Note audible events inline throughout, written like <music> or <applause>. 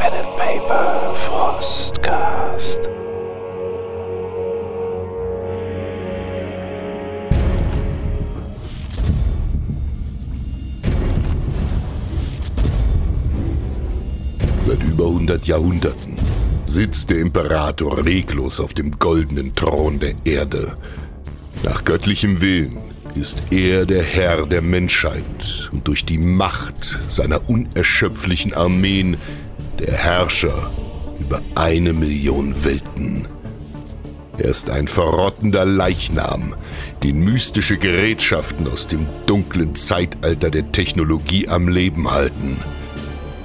Pen and Paper Frostcast. Seit über 100 Jahrhunderten sitzt der Imperator reglos auf dem goldenen Thron der Erde. Nach göttlichem Willen ist er der Herr der Menschheit und durch die Macht seiner unerschöpflichen Armeen der Herrscher über eine Million Welten. Er ist ein verrottender Leichnam, den mystische Gerätschaften aus dem dunklen Zeitalter der Technologie am Leben halten –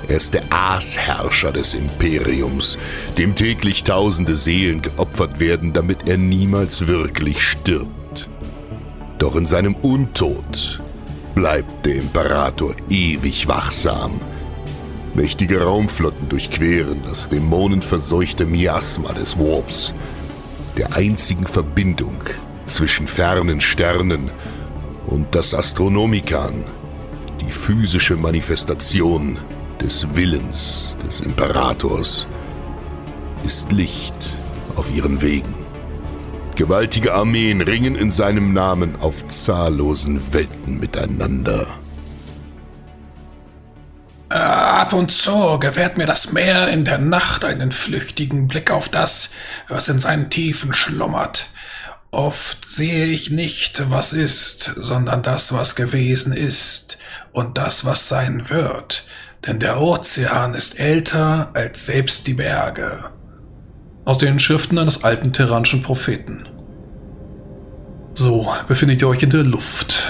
er ist der Aasherrscher des Imperiums, dem täglich tausende Seelen geopfert werden, damit er niemals wirklich stirbt. Doch in seinem Untod bleibt der Imperator ewig wachsam. Mächtige Raumflotten durchqueren das dämonenverseuchte Miasma des Warps, der einzigen Verbindung zwischen fernen Sternen und das Astronomikan, die physische Manifestation des Willens des Imperators ist Licht auf ihren Wegen. Gewaltige Armeen ringen in seinem Namen auf zahllosen Welten miteinander. Äh, ab und zu gewährt mir das Meer in der Nacht einen flüchtigen Blick auf das, was in seinen Tiefen schlummert. Oft sehe ich nicht, was ist, sondern das, was gewesen ist und das, was sein wird denn der Ozean ist älter als selbst die Berge. Aus den Schriften eines alten terranischen Propheten. So befindet ihr euch in der Luft.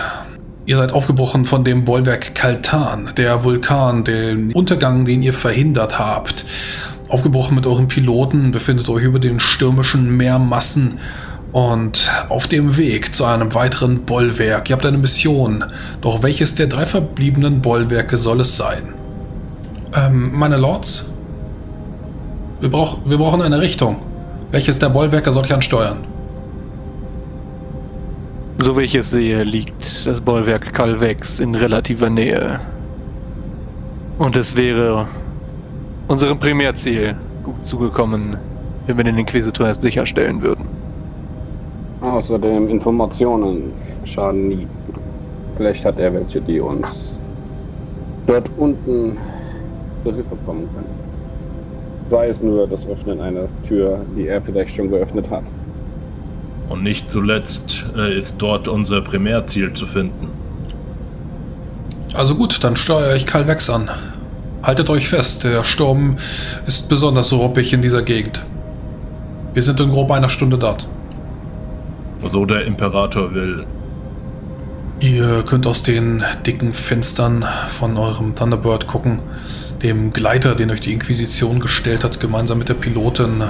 Ihr seid aufgebrochen von dem Bollwerk Kaltan, der Vulkan, den Untergang, den ihr verhindert habt. Aufgebrochen mit euren Piloten, befindet euch über den stürmischen Meermassen und auf dem Weg zu einem weiteren Bollwerk. Ihr habt eine Mission, doch welches der drei verbliebenen Bollwerke soll es sein? Ähm, meine Lords, wir, brauch, wir brauchen eine Richtung. Welches der Bollwerke soll ich ansteuern? So wie ich es sehe, liegt das Bollwerk Calvex in relativer Nähe. Und es wäre unserem Primärziel gut zugekommen, wenn wir den Inquisitor erst sicherstellen würden. Außerdem Informationen schaden nie. Vielleicht hat er welche, die uns dort unten zur Hilfe kommen können. Sei es nur das Öffnen einer Tür, die er vielleicht schon geöffnet hat. Und nicht zuletzt äh, ist dort unser Primärziel zu finden. Also gut, dann steuere ich Calvex an. Haltet euch fest, der Sturm ist besonders ruppig in dieser Gegend. Wir sind in grob einer Stunde dort. So der Imperator will. Ihr könnt aus den dicken Fenstern von eurem Thunderbird gucken dem Gleiter, den euch die Inquisition gestellt hat, gemeinsam mit der Pilotin,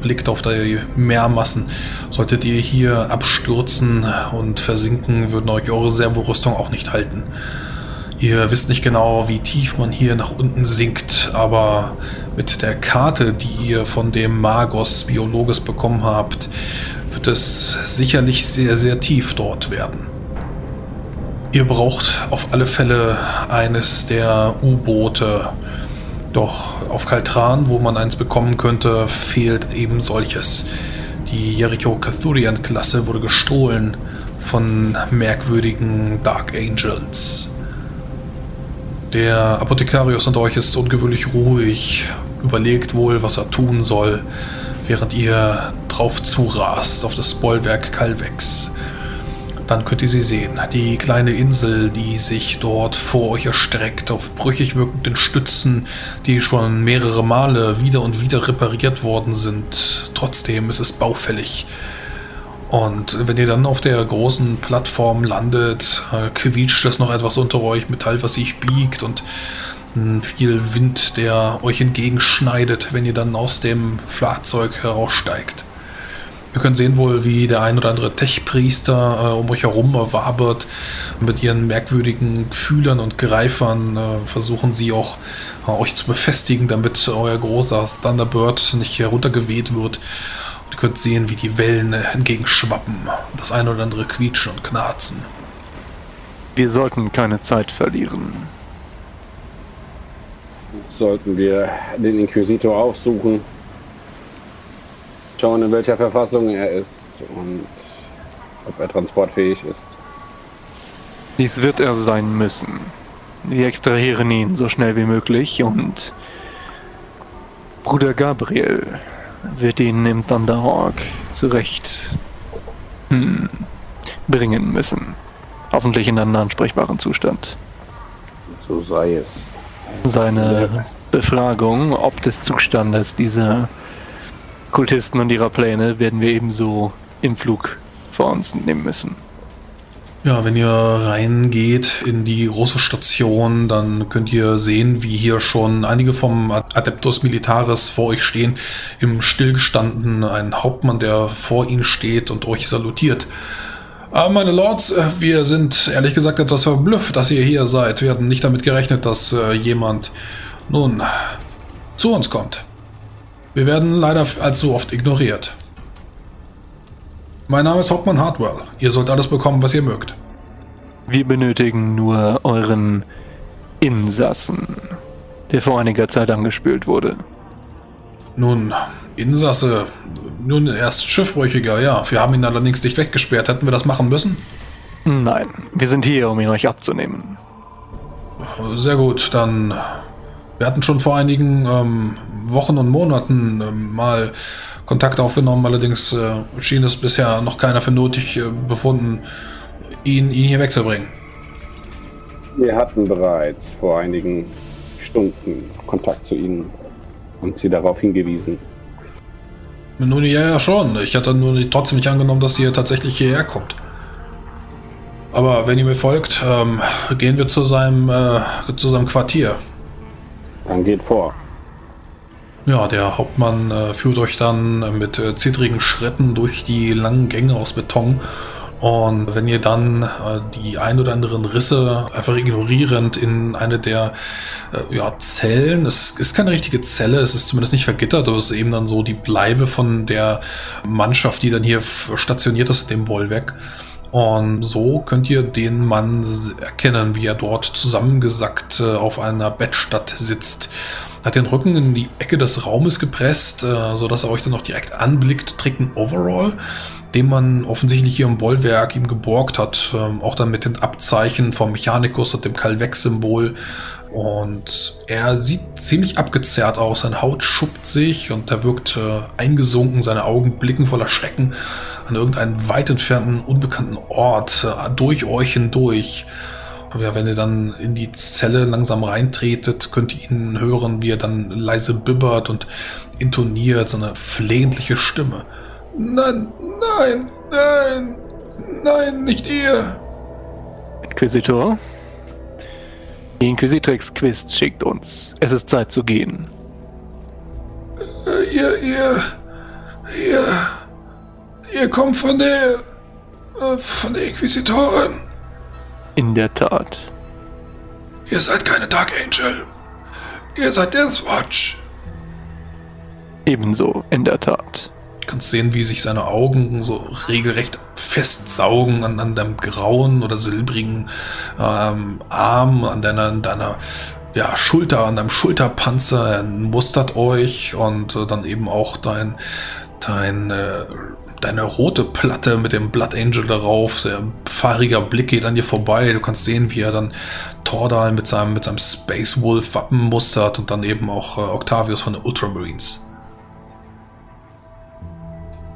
blickt auf die Meermassen. Solltet ihr hier abstürzen und versinken, würden euch eure Servorüstung auch nicht halten. Ihr wisst nicht genau, wie tief man hier nach unten sinkt, aber mit der Karte, die ihr von dem Magos Biologes bekommen habt, wird es sicherlich sehr, sehr tief dort werden. Ihr braucht auf alle Fälle eines der U-Boote, doch auf Kaltran, wo man eins bekommen könnte, fehlt eben solches. Die Jericho Cathurian-Klasse wurde gestohlen von merkwürdigen Dark Angels. Der Apothekarius unter euch ist ungewöhnlich ruhig, überlegt wohl, was er tun soll, während ihr drauf zurast auf das Bollwerk Calvex dann könnt ihr sie sehen. Die kleine Insel, die sich dort vor euch erstreckt, auf brüchig wirkenden Stützen, die schon mehrere Male wieder und wieder repariert worden sind. Trotzdem ist es baufällig. Und wenn ihr dann auf der großen Plattform landet, äh, quietscht es noch etwas unter euch, Metall, was sich biegt und viel Wind, der euch entgegenschneidet, wenn ihr dann aus dem Fahrzeug heraussteigt. Ihr könnt sehen wohl, wie der ein oder andere Tech-Priester äh, um euch herum wabert. Mit ihren merkwürdigen Fühlern und Greifern äh, versuchen sie auch äh, euch zu befestigen, damit euer großer Thunderbird nicht heruntergeweht wird. Und ihr könnt sehen, wie die Wellen äh, entgegenschwappen. Das ein oder andere quietschen und knarzen. Wir sollten keine Zeit verlieren. sollten wir den Inquisitor aufsuchen, schauen, in welcher Verfassung er ist und ob er transportfähig ist. Dies wird er sein müssen. Wir extrahieren ihn so schnell wie möglich und Bruder Gabriel wird ihn im Thunderhawk zurecht hm, bringen müssen. Hoffentlich in einem ansprechbaren Zustand. So sei es. Seine Befragung ob des Zustandes dieser Kultisten und ihrer Pläne werden wir ebenso im Flug vor uns nehmen müssen. Ja, wenn ihr reingeht in die große Station, dann könnt ihr sehen, wie hier schon einige vom Adeptus Militaris vor euch stehen, im Stillgestanden ein Hauptmann, der vor ihnen steht und euch salutiert. Aber meine Lords, äh, wir sind ehrlich gesagt etwas verblüfft, dass ihr hier seid. Wir hatten nicht damit gerechnet, dass äh, jemand nun zu uns kommt. Wir werden leider allzu oft ignoriert. Mein Name ist Hauptmann Hartwell. Ihr sollt alles bekommen, was ihr mögt. Wir benötigen nur euren Insassen, der vor einiger Zeit angespült wurde. Nun, Insasse, nun erst Schiffbrüchiger, ja. Wir haben ihn allerdings nicht weggesperrt. Hätten wir das machen müssen? Nein, wir sind hier, um ihn euch abzunehmen. Sehr gut, dann. Wir hatten schon vor einigen ähm, Wochen und Monaten ähm, mal Kontakt aufgenommen, allerdings äh, schien es bisher noch keiner für nötig äh, befunden, ihn, ihn hier wegzubringen. Wir hatten bereits vor einigen Stunden Kontakt zu Ihnen und Sie darauf hingewiesen. Nun ja, ja schon. Ich hatte nur nicht, trotzdem nicht angenommen, dass ihr tatsächlich hierher kommt. Aber wenn ihr mir folgt, ähm, gehen wir zu seinem, äh, zu seinem Quartier. Dann geht vor. Ja, der Hauptmann äh, führt euch dann mit äh, zittrigen Schritten durch die langen Gänge aus Beton. Und wenn ihr dann äh, die ein oder anderen Risse einfach ignorierend in eine der äh, ja, Zellen, es ist keine richtige Zelle, es ist zumindest nicht vergittert, aber es ist eben dann so die Bleibe von der Mannschaft, die dann hier stationiert ist, dem Bollwerk. Und so könnt ihr den Mann erkennen, wie er dort zusammengesackt äh, auf einer Bettstatt sitzt hat den Rücken in die Ecke des Raumes gepresst, äh, sodass er euch dann auch direkt anblickt, trägt einen Overall, den man offensichtlich hier im Bollwerk ihm geborgt hat, ähm, auch dann mit den Abzeichen vom Mechanikus und dem Calvex-Symbol. Und er sieht ziemlich abgezerrt aus, seine Haut schuppt sich und er wirkt äh, eingesunken, seine Augen blicken voller Schrecken an irgendeinen weit entfernten, unbekannten Ort, äh, durch euch hindurch. Ja, wenn ihr dann in die Zelle langsam reintretet, könnt ihr ihn hören, wie er dann leise bibbert und intoniert, so eine flehentliche Stimme. Nein, nein, nein, nein, nicht ihr. Inquisitor? Die Inquisitrix Quist schickt uns. Es ist Zeit zu gehen. Äh, ihr, ihr, ihr, ihr kommt von der, äh, von der Inquisitorin. In der Tat. Ihr seid keine Dark Angel. Ihr seid Death Watch. Ebenso, in der Tat. Kannst sehen, wie sich seine Augen so regelrecht festsaugen an, an deinem grauen oder silbrigen ähm, Arm, an deiner, an deiner ja, Schulter, an deinem Schulterpanzer. Er mustert euch und äh, dann eben auch dein, dein äh, deine rote Platte mit dem Blood Angel darauf. Der fahriger Blick geht an dir vorbei. Du kannst sehen, wie er dann Tordal mit seinem, mit seinem Space Wolf Wappen mustert und dann eben auch äh, Octavius von den Ultramarines.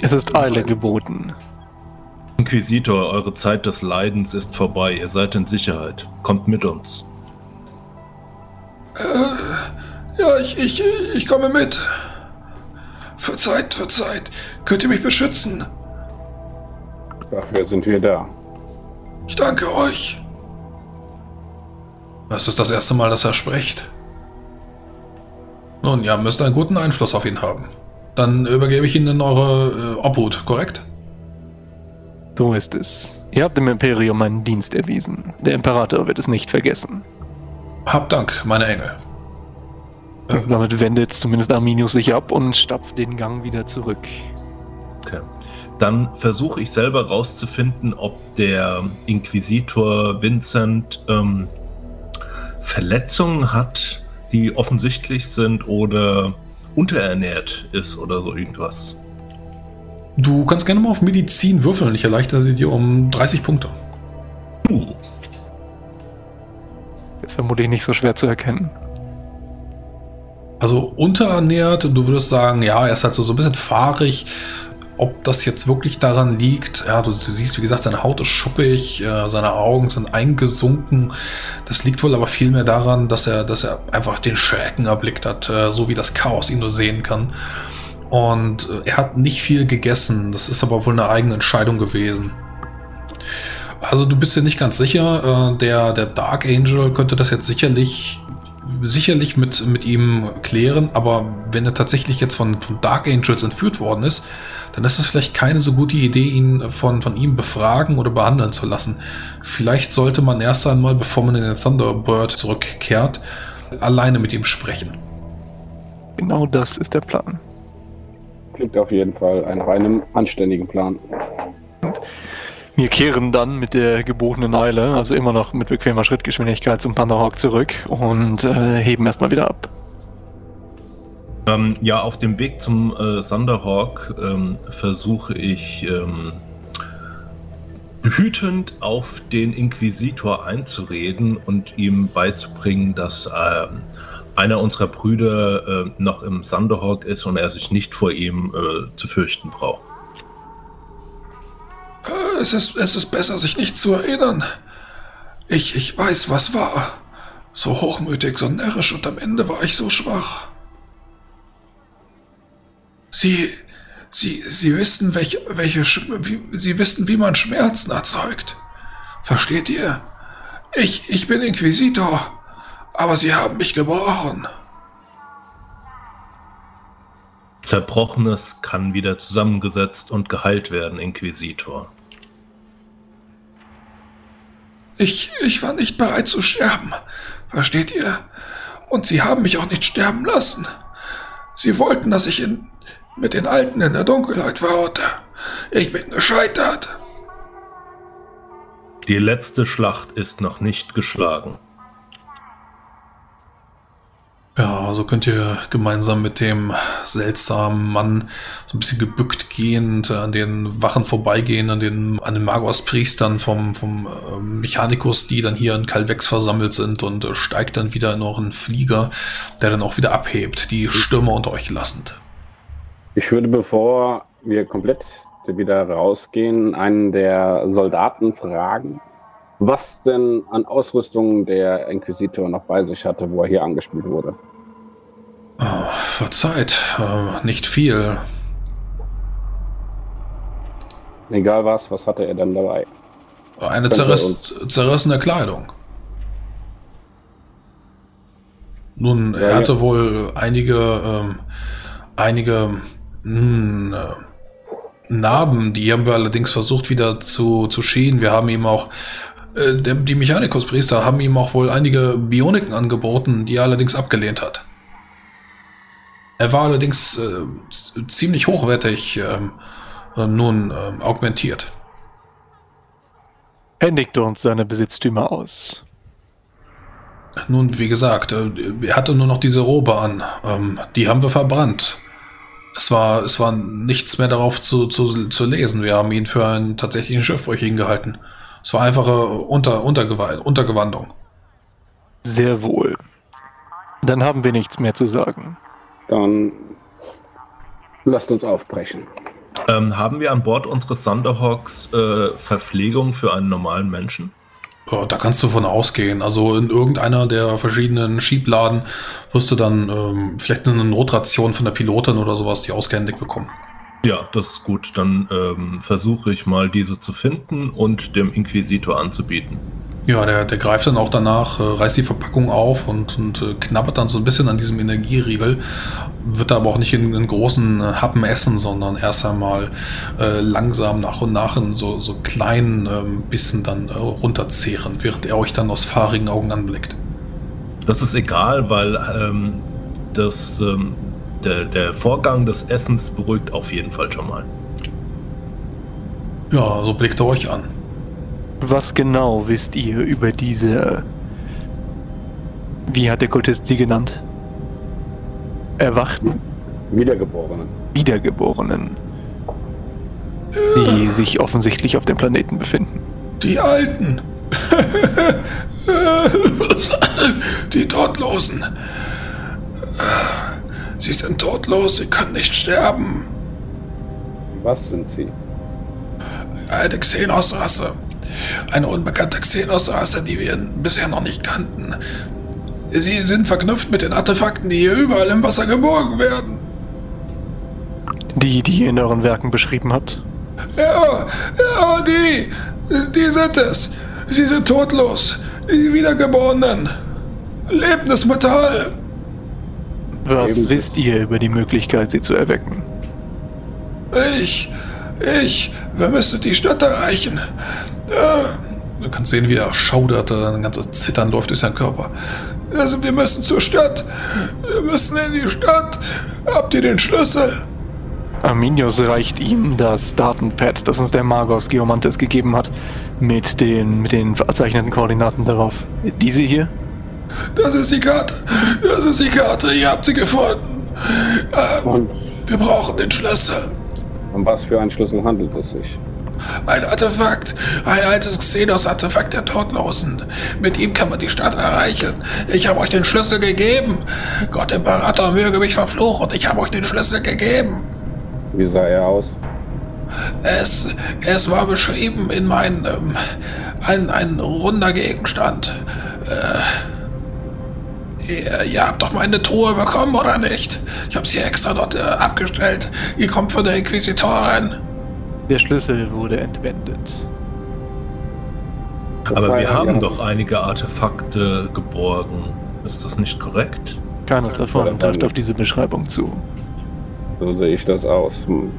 Es ist Eile geboten. Inquisitor, eure Zeit des Leidens ist vorbei. Ihr seid in Sicherheit. Kommt mit uns. Äh, ja, ich, ich, ich komme mit. Verzeiht, verzeiht. Könnt ihr mich beschützen? Dafür sind wir da. Ich danke euch. Das ist das erste Mal, dass er spricht. Nun, ihr müsst einen guten Einfluss auf ihn haben. Dann übergebe ich ihn in eure äh, Obhut, korrekt? So ist es. Ihr habt dem Imperium einen Dienst erwiesen. Der Imperator wird es nicht vergessen. Habt Dank, meine Engel. Und damit wendet zumindest Arminius sich ab und stapft den Gang wieder zurück. Okay. Dann versuche ich selber rauszufinden, ob der Inquisitor Vincent ähm, Verletzungen hat, die offensichtlich sind oder unterernährt ist oder so irgendwas. Du kannst gerne mal auf Medizin würfeln. Ich erleichtere sie dir um 30 Punkte. Ist vermutlich nicht so schwer zu erkennen. Also unterernährt, du würdest sagen, ja, er ist halt so, so ein bisschen fahrig. Ob das jetzt wirklich daran liegt, ja, du, du siehst, wie gesagt, seine Haut ist schuppig, äh, seine Augen sind eingesunken. Das liegt wohl aber vielmehr daran, dass er, dass er einfach den Schrecken erblickt hat, äh, so wie das Chaos ihn nur sehen kann. Und äh, er hat nicht viel gegessen. Das ist aber wohl eine eigene Entscheidung gewesen. Also du bist dir nicht ganz sicher. Äh, der, der Dark Angel könnte das jetzt sicherlich sicherlich mit, mit ihm klären, aber wenn er tatsächlich jetzt von, von Dark Angels entführt worden ist, dann ist es vielleicht keine so gute Idee, ihn von, von ihm befragen oder behandeln zu lassen. Vielleicht sollte man erst einmal, bevor man in den Thunderbird zurückkehrt, alleine mit ihm sprechen. Genau das ist der Plan. Klingt auf jeden Fall nach einem anständigen Plan. Wir kehren dann mit der gebotenen Eile, also immer noch mit bequemer Schrittgeschwindigkeit zum Pantherhawk zurück und äh, heben erstmal wieder ab. Ähm, ja, auf dem Weg zum äh, Thunderhawk ähm, versuche ich ähm, auf den Inquisitor einzureden und ihm beizubringen, dass ähm, einer unserer Brüder äh, noch im Thunderhawk ist und er sich nicht vor ihm äh, zu fürchten braucht. Es ist, es ist besser, sich nicht zu erinnern. Ich, ich weiß, was war. So hochmütig, so närrisch und am Ende war ich so schwach. Sie, Sie, Sie wissen, welche, welche, wie, Sie wissen, wie man Schmerzen erzeugt. Versteht ihr? Ich, ich bin Inquisitor, aber Sie haben mich gebrochen. Zerbrochenes kann wieder zusammengesetzt und geheilt werden, Inquisitor. Ich, ich war nicht bereit zu sterben. Versteht ihr? Und sie haben mich auch nicht sterben lassen. Sie wollten, dass ich in, mit den Alten in der Dunkelheit verharrte. Ich bin gescheitert. Die letzte Schlacht ist noch nicht geschlagen. Ja, so könnt ihr gemeinsam mit dem seltsamen Mann so ein bisschen gebückt gehend an den Wachen vorbeigehen, an den, an den Magos-Priestern vom, vom äh, Mechanikus, die dann hier in Calvex versammelt sind und äh, steigt dann wieder in euren Flieger, der dann auch wieder abhebt, die Stürme unter euch lassend. Ich würde, bevor wir komplett wieder rausgehen, einen der Soldaten fragen, was denn an Ausrüstung der Inquisitor noch bei sich hatte, wo er hier angespielt wurde. Oh, verzeiht, äh, nicht viel. Egal was, was hatte er denn dabei? Eine Könnte zerriss, zerrissene Kleidung. Nun, er hatte wohl einige, ähm, einige hm, äh, Narben, die haben wir allerdings versucht wieder zu, zu schälen. Wir haben ihm auch, äh, der, die Mechanikuspriester haben ihm auch wohl einige Bioniken angeboten, die er allerdings abgelehnt hat. Er war allerdings äh, ziemlich hochwertig ähm, äh, nun ähm, augmentiert. Händigte uns seine Besitztümer aus. Nun, wie gesagt, äh, er hatte nur noch diese Robe an. Ähm, die haben wir verbrannt. Es war, es war nichts mehr darauf zu, zu, zu lesen. Wir haben ihn für einen tatsächlichen Schiffbrüchigen gehalten. Es war einfache Unter, Untergewa Untergewandung. Sehr wohl. Dann haben wir nichts mehr zu sagen. Dann lasst uns aufbrechen. Ähm, haben wir an Bord unseres Thunderhawks äh, Verpflegung für einen normalen Menschen? Ja, da kannst du von ausgehen. Also in irgendeiner der verschiedenen Schiebladen wirst du dann ähm, vielleicht eine Notration von der Pilotin oder sowas, die ausgehändigt bekommen. Ja, das ist gut. Dann ähm, versuche ich mal diese zu finden und dem Inquisitor anzubieten. Ja, der, der greift dann auch danach, äh, reißt die Verpackung auf und, und äh, knabbert dann so ein bisschen an diesem Energieriegel. Wird aber auch nicht in, in großen äh, Happen essen, sondern erst einmal äh, langsam nach und nach in so, so kleinen ähm, Bissen dann äh, runterzehren, während er euch dann aus fahrigen Augen anblickt. Das ist egal, weil ähm, das, ähm, der, der Vorgang des Essens beruhigt auf jeden Fall schon mal. Ja, so blickt er euch an. Was genau wisst ihr über diese Wie hat der Kultist sie genannt? Erwachten, Wiedergeborenen. Wiedergeborenen, die sich offensichtlich auf dem Planeten befinden. Die Alten. <laughs> Die Todlosen. Sie sind todlos, sie können nicht sterben. Was sind sie? Eine Xenos-Rasse. Eine unbekannte Xenos-Rasse, die wir bisher noch nicht kannten. Sie sind verknüpft mit den Artefakten, die hier überall im Wasser geborgen werden. Die, die ihr in euren Werken beschrieben habt. Ja, ja, die. Die sind es. Sie sind todlos. Die Wiedergeborenen. Lebendes Metall. Was Ebenso. wisst ihr über die Möglichkeit, sie zu erwecken? Ich. Ich. Wir müssen die Stadt erreichen. Ja. Du kannst sehen, wie er schaudert, ein ganzes Zittern läuft durch seinen Körper. Also, wir müssen zur Stadt. Wir müssen in die Stadt. Habt ihr den Schlüssel? Arminius reicht ihm das Datenpad, das uns der Magos Geomantes gegeben hat, mit den, mit den verzeichneten Koordinaten darauf. Diese hier? Das ist die Karte. Das ist die Karte. Ihr habt sie gefunden. Ähm, wir brauchen den Schlüssel. um was für einen Schlüssel handelt es sich? Ein Artefakt. Ein altes Xenos-Artefakt der Todlosen. Mit ihm kann man die Stadt erreichen. Ich habe euch den Schlüssel gegeben. Gott Imperator möge mich verfluchen. Ich habe euch den Schlüssel gegeben. Wie sah er aus? Es, es war beschrieben in meinem ähm, ein, ein runder Gegenstand. Äh, ihr, ihr habt doch meine Truhe bekommen, oder nicht? Ich habe sie extra dort äh, abgestellt. Ihr kommt von der Inquisitorin. Der Schlüssel wurde entwendet. Das Aber wir haben doch einige Artefakte geborgen. Ist das nicht korrekt? Keines davon trifft auf diese Beschreibung zu. So sehe ich das aus. Hm.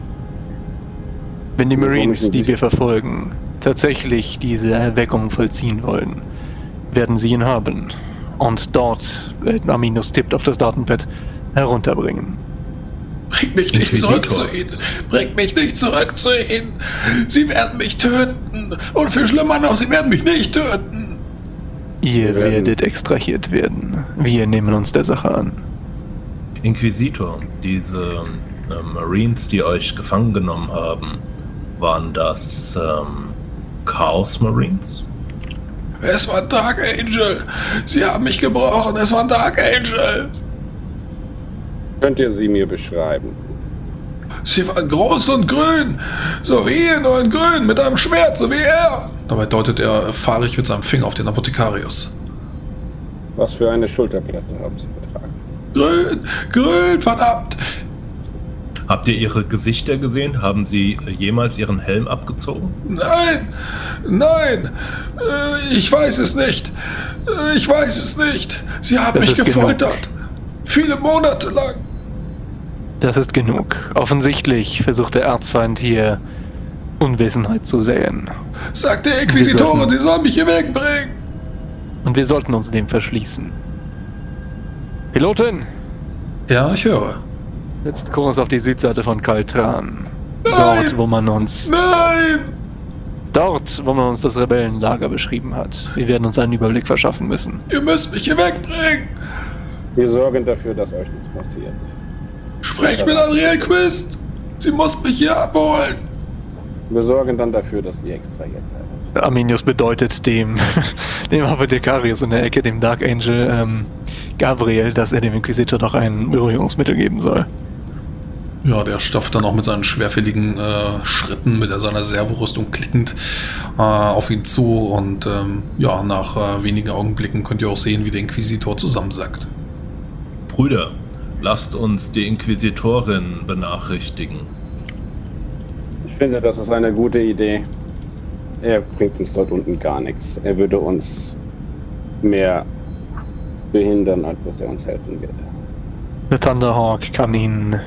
Wenn die Marines, die wir verfolgen, tatsächlich diese Erweckung vollziehen wollen, werden sie ihn haben. Und dort, äh, Arminius tippt auf das Datenpad, herunterbringen. Bringt mich nicht zurück zu ihnen. Bringt mich nicht zurück zu ihnen. Sie werden mich töten. Und viel schlimmer noch, sie werden mich nicht töten. Ihr werdet extrahiert werden. Wir nehmen uns der Sache an. Inquisitor, diese äh, Marines, die euch gefangen genommen haben, waren das ähm, Chaos Marines? Es war Dark Angel. Sie haben mich gebrochen. Es war Dark Angel. Könnt ihr sie mir beschreiben? Sie waren groß und grün. So wie ihr, nur in grün. Mit einem Schwert, so wie er. Dabei deutet er fahrig mit seinem Finger auf den Apothekarius. Was für eine Schulterplatte haben sie getragen? Grün, grün, verdammt. Habt ihr ihre Gesichter gesehen? Haben sie äh, jemals ihren Helm abgezogen? Nein, nein, äh, ich weiß es nicht. Äh, Ich weiß es nicht. Sie haben Das mich gefoltert. Viele Monate lang. Das ist genug. Offensichtlich versucht der Erzfeind hier Unwissenheit zu säen. Sagt der Inquisitorin, sie soll mich hier wegbringen. Und wir sollten uns dem verschließen. Pilotin, Ja, ich höre. Jetzt Kurs auf die Südseite von Kaltran. Dort, wo man uns, Nein! dort, wo man uns das Rebellenlager beschrieben hat. Wir werden uns einen Überblick verschaffen müssen. Ihr müsst mich hier wegbringen. Wir sorgen dafür, dass euch nichts passiert. Sprecht mit Adriel Quist. Sie muss mich hier abholen. Wir sorgen dann dafür, dass ihr extrahiert werdet. Arminius bedeutet dem, <laughs> dem Apothekarius in der Ecke, dem Dark Angel, ähm, Gabriel, dass er dem Inquisitor doch ein Beruhigungsmittel geben soll. Ja, der stapft dann auch mit seinen schwerfälligen äh, Schritten, mit seiner Servorüstung klickend äh, auf ihn zu. Und ähm, ja, nach äh, wenigen Augenblicken könnt ihr auch sehen, wie der Inquisitor zusammensackt. Brüder, lasst uns die Inquisitorin benachrichtigen. Ich finde, das ist eine gute Idee. Er bringt uns dort unten gar nichts. Er würde uns mehr behindern, als dass er uns helfen würde. Der Thunderhawk kann ihn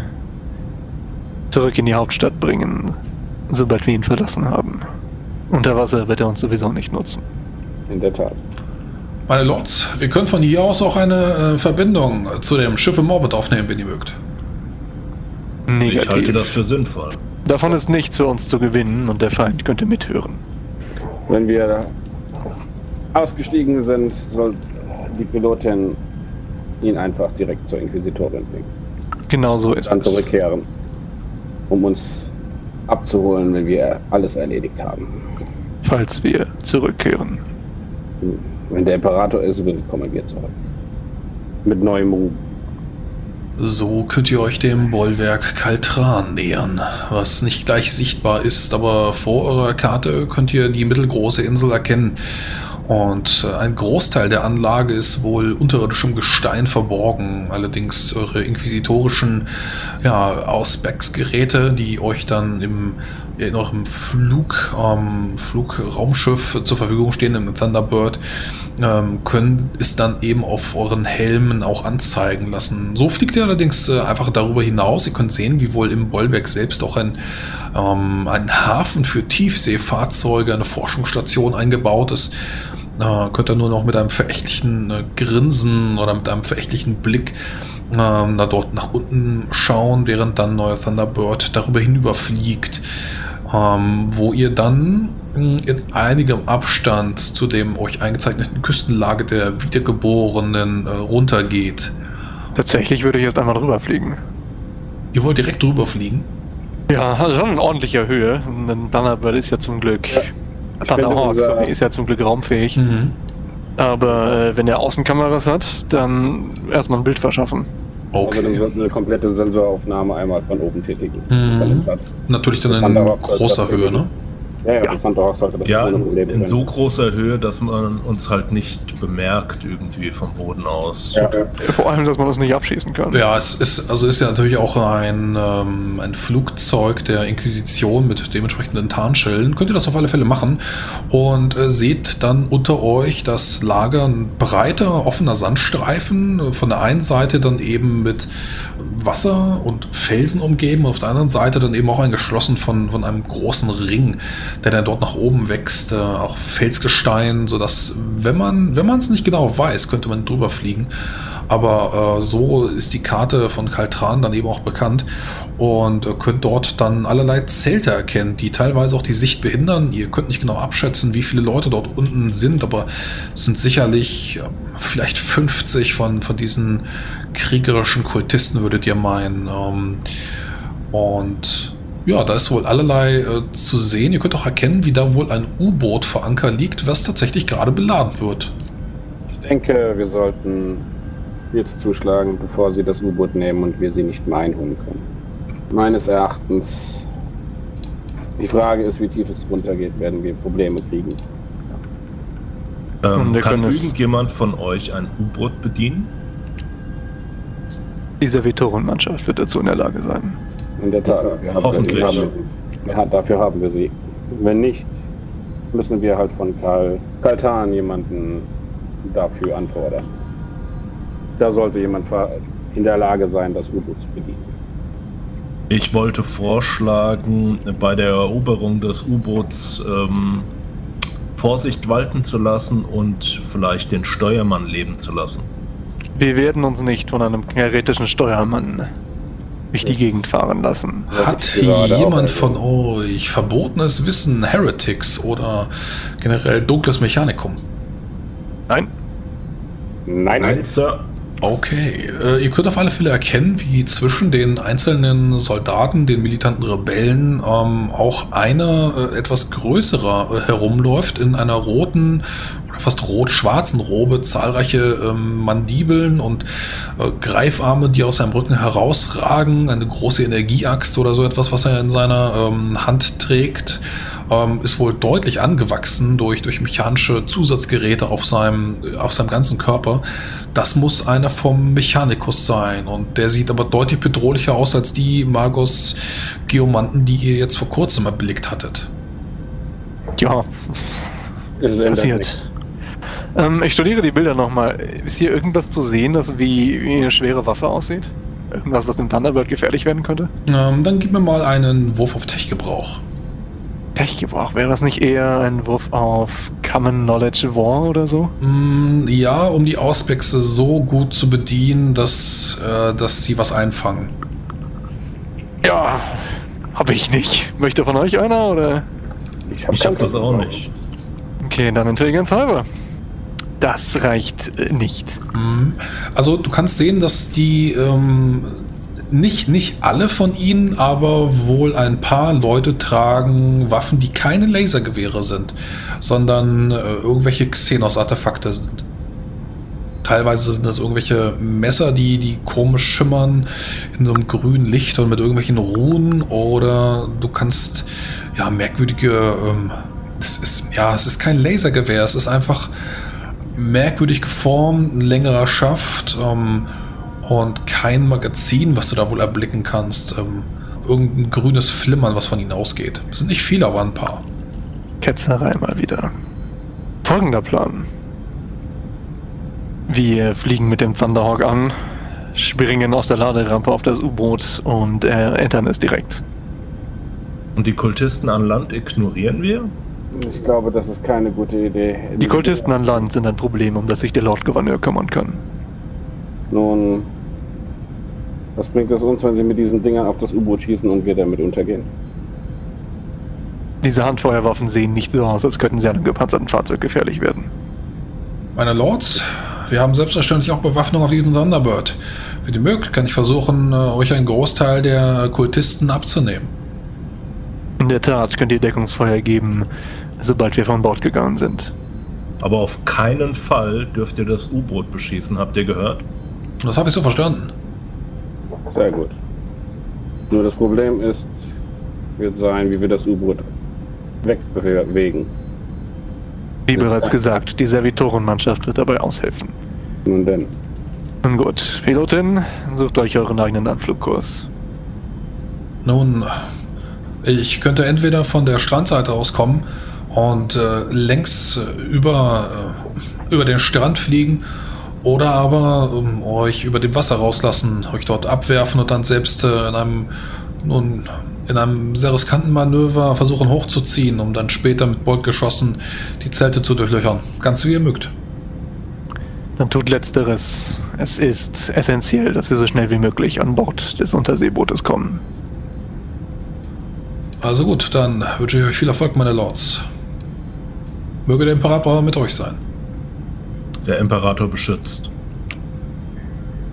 zurück in die Hauptstadt bringen, sobald wir ihn verlassen haben. Unter Wasser wird er uns sowieso nicht nutzen. In der Tat. Meine Lords, wir können von hier aus auch eine äh, Verbindung zu dem Schiff im Orbit aufnehmen, wenn ihr mögt. Negativ. Ich halte das für sinnvoll. Davon ist nichts für uns zu gewinnen und der Feind könnte mithören. Wenn wir ausgestiegen sind, soll die Pilotin ihn einfach direkt zur Inquisitorin bringen. Genau so ist Dann es. zurückkehren, um uns abzuholen, wenn wir alles erledigt haben. Falls wir zurückkehren. Wenn der Imperator ist, will, kommen wir zurück. Mit neuem Ruhm. So könnt ihr euch dem Bollwerk Kaltran nähern, was nicht gleich sichtbar ist, aber vor eurer Karte könnt ihr die mittelgroße Insel erkennen. Und äh, ein Großteil der Anlage ist wohl unterirdischem Gestein verborgen. Allerdings eure inquisitorischen ja, Ausbacksgeräte, die euch dann im, in eurem Flug, ähm, Flugraumschiff zur Verfügung stehen, im Thunderbird, ähm, können es dann eben auf euren Helmen auch anzeigen lassen. So fliegt ihr allerdings äh, einfach darüber hinaus. Ihr könnt sehen, wie wohl im Bollwerk selbst auch ein, ähm, ein Hafen für Tiefseefahrzeuge, eine Forschungsstation eingebaut ist. Äh, könnt ihr nur noch mit einem verächtlichen äh, Grinsen oder mit einem verächtlichen Blick ähm, da dort nach unten schauen, während dann neuer Thunderbird darüber hinüberfliegt, ähm, wo ihr dann mh, in einigem Abstand zu dem euch eingezeichneten Küstenlage der Wiedergeborenen äh, runtergeht. Tatsächlich würde ich jetzt einmal drüber fliegen. Ihr wollt direkt drüber fliegen? Ja, also <laughs> schon in ordentlicher Höhe. Ein Thunderbird ist ja zum Glück. Ja. Sorry, ist ja zum Glück raumfähig. Mhm. Aber äh, wenn er Außenkameras hat, dann erstmal ein Bild verschaffen. Also dann Okay. wird eine komplette Sensoraufnahme einmal von oben tätigen. Mhm. Von dem Platz. Natürlich dann Das in großer das Höhe, ne? Ja, ja, das Thunderhawk sollte das Ja, in, Probleme in so großer Höhe, dass man uns halt nicht bemerkt irgendwie vom Boden aus. ja, ja. Vor allem, dass man uns nicht abschießen kann. Ja, es ist, also ist ja natürlich auch ein, ähm, ein Flugzeug der Inquisition mit dementsprechenden Tarnschellen. Könnt ihr das auf alle Fälle machen und äh, seht dann unter euch das Lager, ein breiter, offener Sandstreifen. äh, Von der einen Seite dann eben mit Wasser und Felsen umgeben, auf der anderen Seite dann eben auch eingeschlossen von, von einem großen Ring, der dann dort nach oben wächst, äh, auch Felsgestein, sodass, wenn man wenn es nicht genau weiß, könnte man drüber fliegen. Aber äh, so ist die Karte von Kaltran dann eben auch bekannt und äh, könnt dort dann allerlei Zelte erkennen, die teilweise auch die Sicht behindern. Ihr könnt nicht genau abschätzen, wie viele Leute dort unten sind, aber es sind sicherlich äh, vielleicht 50 von, von diesen kriegerischen Kultisten, würdet ihr meinen. Ähm, und ja, da ist wohl allerlei äh, zu sehen. Ihr könnt auch erkennen, wie da wohl ein U-Boot vor Anker liegt, was tatsächlich gerade beladen wird. Ich denke, wir sollten jetzt zuschlagen, bevor sie das U-Boot nehmen und wir sie nicht mehr einholen können. Meines Erachtens, die Frage ist, wie tief es runtergeht, werden wir Probleme kriegen. Ähm, kann irgendjemand von euch ein U-Boot bedienen? Die Servitorenmannschaft wird dazu in der Lage sein. In der Tat, wir haben, Hoffentlich. Wir haben, ja, dafür haben wir sie. Wenn nicht, müssen wir halt von Karl Kaltan jemanden dafür anfordern. Da sollte jemand in der Lage sein, das U-Boot zu bedienen. Ich wollte vorschlagen, bei der Eroberung des U-Boots ähm, Vorsicht walten zu lassen und vielleicht den Steuermann leben zu lassen. Wir werden uns nicht von einem heretischen Steuermann durch die Gegend fahren lassen. Hat jemand von euch verbotenes Wissen, Heretics oder generell dunkles Mechanikum? Nein? Nein, Nein, Sir. Okay, äh, ihr könnt auf alle Fälle erkennen, wie zwischen den einzelnen Soldaten, den militanten Rebellen, ähm, auch einer äh, etwas größerer äh, herumläuft in einer roten oder fast rot-schwarzen Robe, zahlreiche ähm, Mandibeln und äh, Greifarme, die aus seinem Rücken herausragen, eine große Energieaxt oder so etwas, was er in seiner ähm, Hand trägt. Ähm, ist wohl deutlich angewachsen durch, durch mechanische Zusatzgeräte auf seinem, auf seinem ganzen Körper. Das muss einer vom Mechanikus sein. Und der sieht aber deutlich bedrohlicher aus als die Magos Geomanten, die ihr jetzt vor kurzem erblickt hattet. Ja, passiert. nichts. Ähm, ich studiere die Bilder nochmal. Ist hier irgendwas zu sehen, das wie, wie eine schwere Waffe aussieht? Irgendwas, was dem Thunderbird gefährlich werden könnte? Ähm, dann gib mir mal einen Wurf auf Tech-Gebrauch. Tech-Gebrauch, wäre das nicht eher ein Wurf auf Common Knowledge War oder so? Mm, ja, um die Auspexe so gut zu bedienen, dass, äh, dass sie was einfangen. Ja, habe ich nicht. Möchte von euch einer oder? Ich habe Ich habe das auch nicht. Okay, dann Intelligenz halber. das reicht äh, nicht. Mhm. Also du kannst sehen, dass die ähm, nicht, nicht alle von ihnen, aber wohl ein paar Leute tragen Waffen, die keine Lasergewehre sind, sondern äh, irgendwelche Xenos-Artefakte sind. Teilweise sind das irgendwelche Messer, die, die komisch schimmern in so einem grünen Licht und mit irgendwelchen Runen oder du kannst ja merkwürdige ähm, es ist ja, es ist kein Lasergewehr, es ist einfach merkwürdig geformt, ein längerer Schaft ähm, und kein Magazin, was du da wohl erblicken kannst. Ähm, irgendein grünes Flimmern, was von ihnen ausgeht. Es sind nicht viele, aber ein paar. Ketzerei mal wieder. Folgender Plan. Wir fliegen mit dem Thunderhawk an, springen aus der Laderampe auf das U-Boot und äh, entern es direkt. Und die Kultisten an Land ignorieren wir? Ich glaube, das ist keine gute Idee. Die Kultisten an Land sind ein Problem, um das sich der Lord Gouverneur kümmern kann. Nun, was bringt es uns, wenn sie mit diesen Dingern auf das U-Boot schießen und wir damit untergehen? Diese Handfeuerwaffen sehen nicht so aus, als könnten sie einem gepanzerten Fahrzeug gefährlich werden. Meine Lords, wir haben selbstverständlich auch Bewaffnung auf jedem Thunderbird. Wenn ihr mögt, kann ich versuchen, äh, euch einen Großteil der Kultisten abzunehmen. In der Tat könnt ihr Deckungsfeuer geben, sobald wir von Bord gegangen sind. Aber auf keinen Fall dürft ihr das U-Boot beschießen, habt ihr gehört? Das habe ich so verstanden. Sehr gut. Nur das Problem ist, wird sein, wie wir das U-Boot wegbewegen. Wie bereits gesagt, die Servitorenmannschaft wird dabei aushelfen. Nun denn. Nun gut, Pilotin, sucht euch euren eigenen Anflugkurs. Nun, ich könnte entweder von der Strandseite aus kommen und äh, längs äh, über, äh, über den Strand fliegen oder aber ähm, euch über dem Wasser rauslassen, euch dort abwerfen und dann selbst äh, in einem nun in einem sehr riskanten Manöver versuchen hochzuziehen, um dann später mit Boltgeschossen die Zelte zu durchlöchern. Ganz wie ihr mögt. Dann tut letzteres. Es ist essentiell, dass wir so schnell wie möglich an Bord des Unterseebootes kommen. Also gut, dann wünsche ich euch viel Erfolg, meine Lords. Möge der Imperator mit euch sein. Der Imperator beschützt.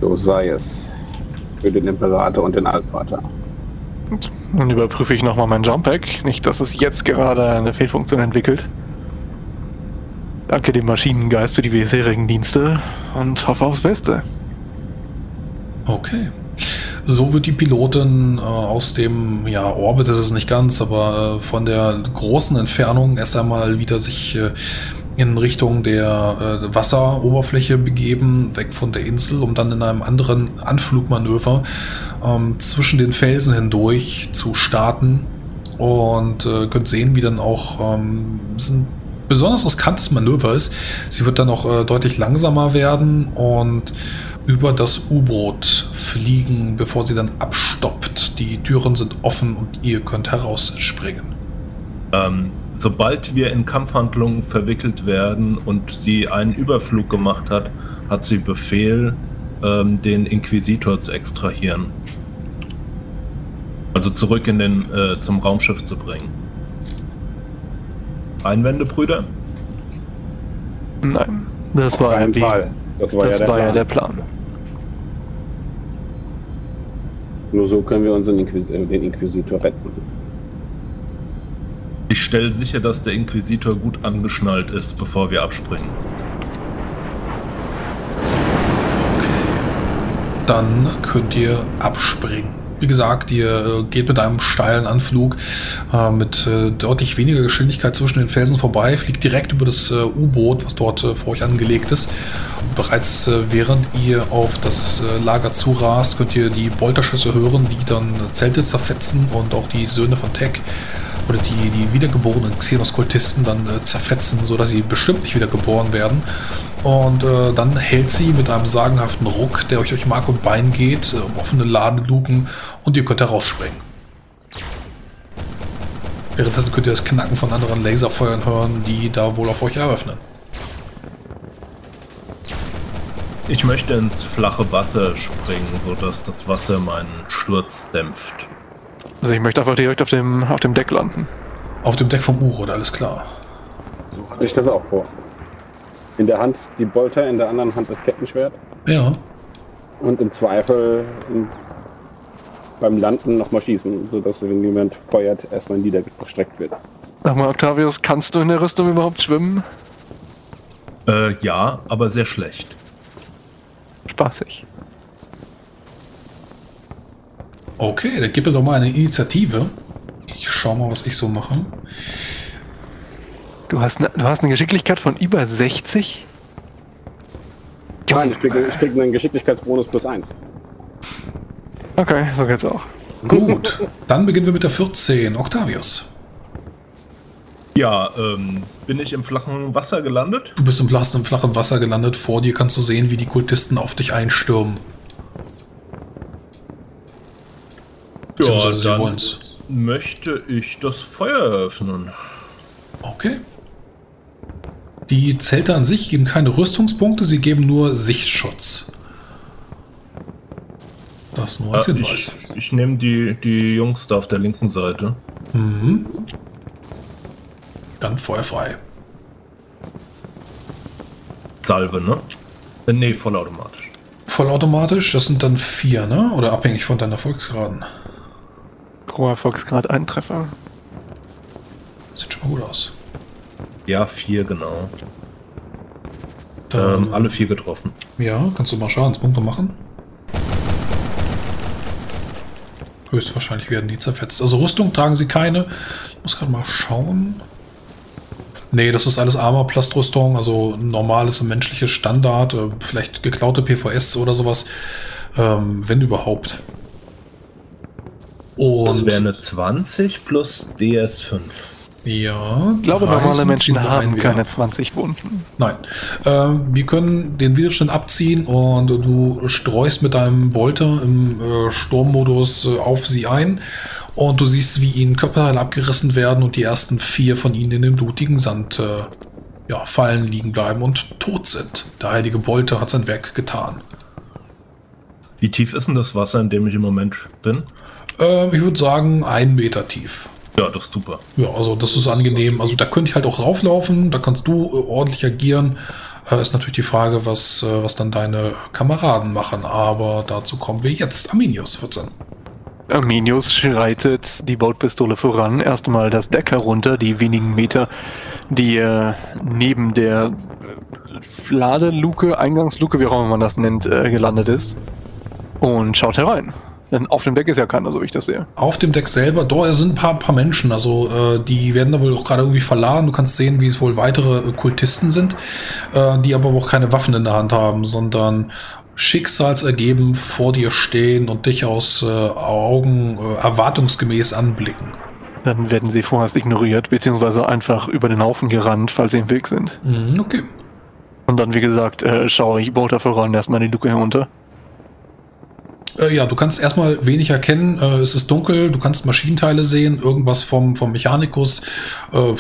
So sei es. Für den Imperator und den Altvater. Gut, Dann überprüfe ich nochmal mein Jump-Pack. Nicht, dass es jetzt gerade eine Fehlfunktion entwickelt. Danke dem Maschinengeist für die bisherigen Dienste und hoffe aufs Beste. Okay. So wird die Pilotin äh, aus dem ja, Orbit ist es nicht ganz, aber äh, von der großen Entfernung erst einmal wieder sich äh, in Richtung der äh, Wasseroberfläche begeben, weg von der Insel, um dann in einem anderen Anflugmanöver ähm, zwischen den Felsen hindurch zu starten. Und äh, könnt sehen, wie dann auch ähm, ein besonders riskantes Manöver ist. Sie wird dann auch äh, deutlich langsamer werden und über das U-Boot fliegen, bevor sie dann abstoppt. Die Türen sind offen und ihr könnt herausspringen. Ähm, sobald wir in Kampfhandlungen verwickelt werden und sie einen Überflug gemacht hat, hat sie Befehl, ähm, den Inquisitor zu extrahieren. Also zurück in den, äh, zum Raumschiff zu bringen. Einwände, Brüder? Nein, das war, ja, die, Fall. Das war, das ja, der war ja Plan. der Plan. Nur so können wir unseren Inquis äh, den Inquisitor retten. Ich stelle sicher, dass der Inquisitor gut angeschnallt ist, bevor wir abspringen. Dann könnt ihr abspringen. Wie gesagt, ihr äh, geht mit einem steilen Anflug äh, mit äh, deutlich weniger Geschwindigkeit zwischen den Felsen vorbei, fliegt direkt über das äh, U-Boot, was dort äh, vor euch angelegt ist. Und bereits äh, während ihr auf das Lager zurast, könnt ihr die Bolterschüsse hören, die dann Zelte zerfetzen und auch die Söhne von Tech oder die, die wiedergeborenen Xenos-Kultisten dann äh, zerfetzen, sodass sie bestimmt nicht wiedergeboren werden. Und äh, dann hält sie mit einem sagenhaften Ruck, der euch durch Mark und Bein geht, äh, offene Ladeluken und ihr könnt herausspringen. Währenddessen könnt ihr das Knacken von anderen Laserfeuern hören, die da wohl auf euch eröffnen. Ich möchte ins flache Wasser springen, sodass das Wasser meinen Sturz dämpft. Also ich möchte einfach direkt auf dem, auf dem Deck landen. Auf dem Deck vom U-Boot, alles klar. So hatte ich das auch vor. In der Hand die Bolter, in der anderen Hand das Kettenschwert. Ja. Und im Zweifel im, beim Landen nochmal schießen, sodass, wenn jemand feuert, erstmal niedergestreckt wird. Sag mal, Octavius, kannst du in der Rüstung überhaupt schwimmen? Äh, ja, aber sehr schlecht. Spaßig. Okay, dann gib mir doch mal eine Initiative. Ich schau mal, was ich so mache. Du hast, ne, du hast eine Geschicklichkeit von über 60? Nein, ich kriege, ich kriege einen Geschicklichkeitsbonus plus 1. Okay, so geht's auch. Gut, dann beginnen wir mit der 14. Octavius. Ja, ähm, bin ich im flachen Wasser gelandet? Du bist im flachen, im flachen Wasser gelandet. Vor dir kannst du sehen, wie die Kultisten auf dich einstürmen. Beziehungsweise sie wollen's. möchte ich das Feuer eröffnen. Okay. Die Zelte an sich geben keine Rüstungspunkte, sie geben nur Sichtschutz. Das nur als Äh, Hinweis. ich ich nehme die, die Jungs da auf der linken Seite. Mhm. Dann feuerfrei. Salve, ne? Äh, nee, vollautomatisch. Vollautomatisch, das sind dann vier, ne? Oder abhängig von deinen Erfolgsgraden. Pro Erfolgsgrad ein Treffer. Sieht schon mal gut aus. Ja, vier, genau. Dann, Ähm, alle vier getroffen. Ja, kannst du mal Schadenspunkte machen? Höchstwahrscheinlich werden die zerfetzt. Also Rüstung tragen sie keine. Ich muss gerade mal schauen. Nee, das ist alles Armor-Plastrüstung, also normales und menschliches Standard, äh, vielleicht geklaute PVS oder sowas, ähm, wenn überhaupt. Das Und wäre eine 20 plus DS5. ja, Ich glaube, normale Menschen haben keine wieder. 20 Wunden. Nein. Ähm, wir können den Widerstand abziehen und du streust mit deinem Bolter im äh, Sturmmodus äh, auf sie ein. Und du siehst, wie ihnen Körperteile abgerissen werden und die ersten vier von ihnen in den blutigen Sand äh, ja, fallen, liegen bleiben und tot sind. Der heilige Bolter hat sein Werk getan. Wie tief ist denn das Wasser, in dem ich im Moment bin? Ähm, ich würde sagen, ein Meter tief. Ja, das ist super. Ja, also das ist angenehm. Also da könnte ich halt auch rauflaufen, da kannst du äh, ordentlich agieren. Äh, ist natürlich die Frage, was, äh, was dann deine Kameraden machen. Aber dazu kommen wir jetzt. Arminius 14. Arminius schreitet die Bautpistole voran, erstmal das Deck herunter, die wenigen Meter, die äh, neben der äh, Ladeluke, Eingangsluke, wie auch immer man das nennt, äh, gelandet ist. Und schaut herein. Denn auf dem Deck ist ja keiner, so wie ich das sehe. Auf dem Deck selber, da sind ein paar, paar Menschen, also äh, die werden da wohl auch gerade irgendwie verladen. Du kannst sehen, wie es wohl weitere äh, Kultisten sind, äh, die aber auch keine Waffen in der Hand haben, sondern schicksalsergeben vor dir stehen und dich aus äh, Augen äh, erwartungsgemäß anblicken. Dann werden sie vorerst ignoriert, beziehungsweise einfach über den Haufen gerannt, falls sie im Weg sind. Mhm, okay. Und dann, wie gesagt, äh, schaue ich Bolter voran erstmal die Luke herunter. Äh, ja, du kannst erstmal wenig erkennen. Äh, es ist dunkel, du kannst Maschinenteile sehen, irgendwas vom, vom Mechanikus, äh,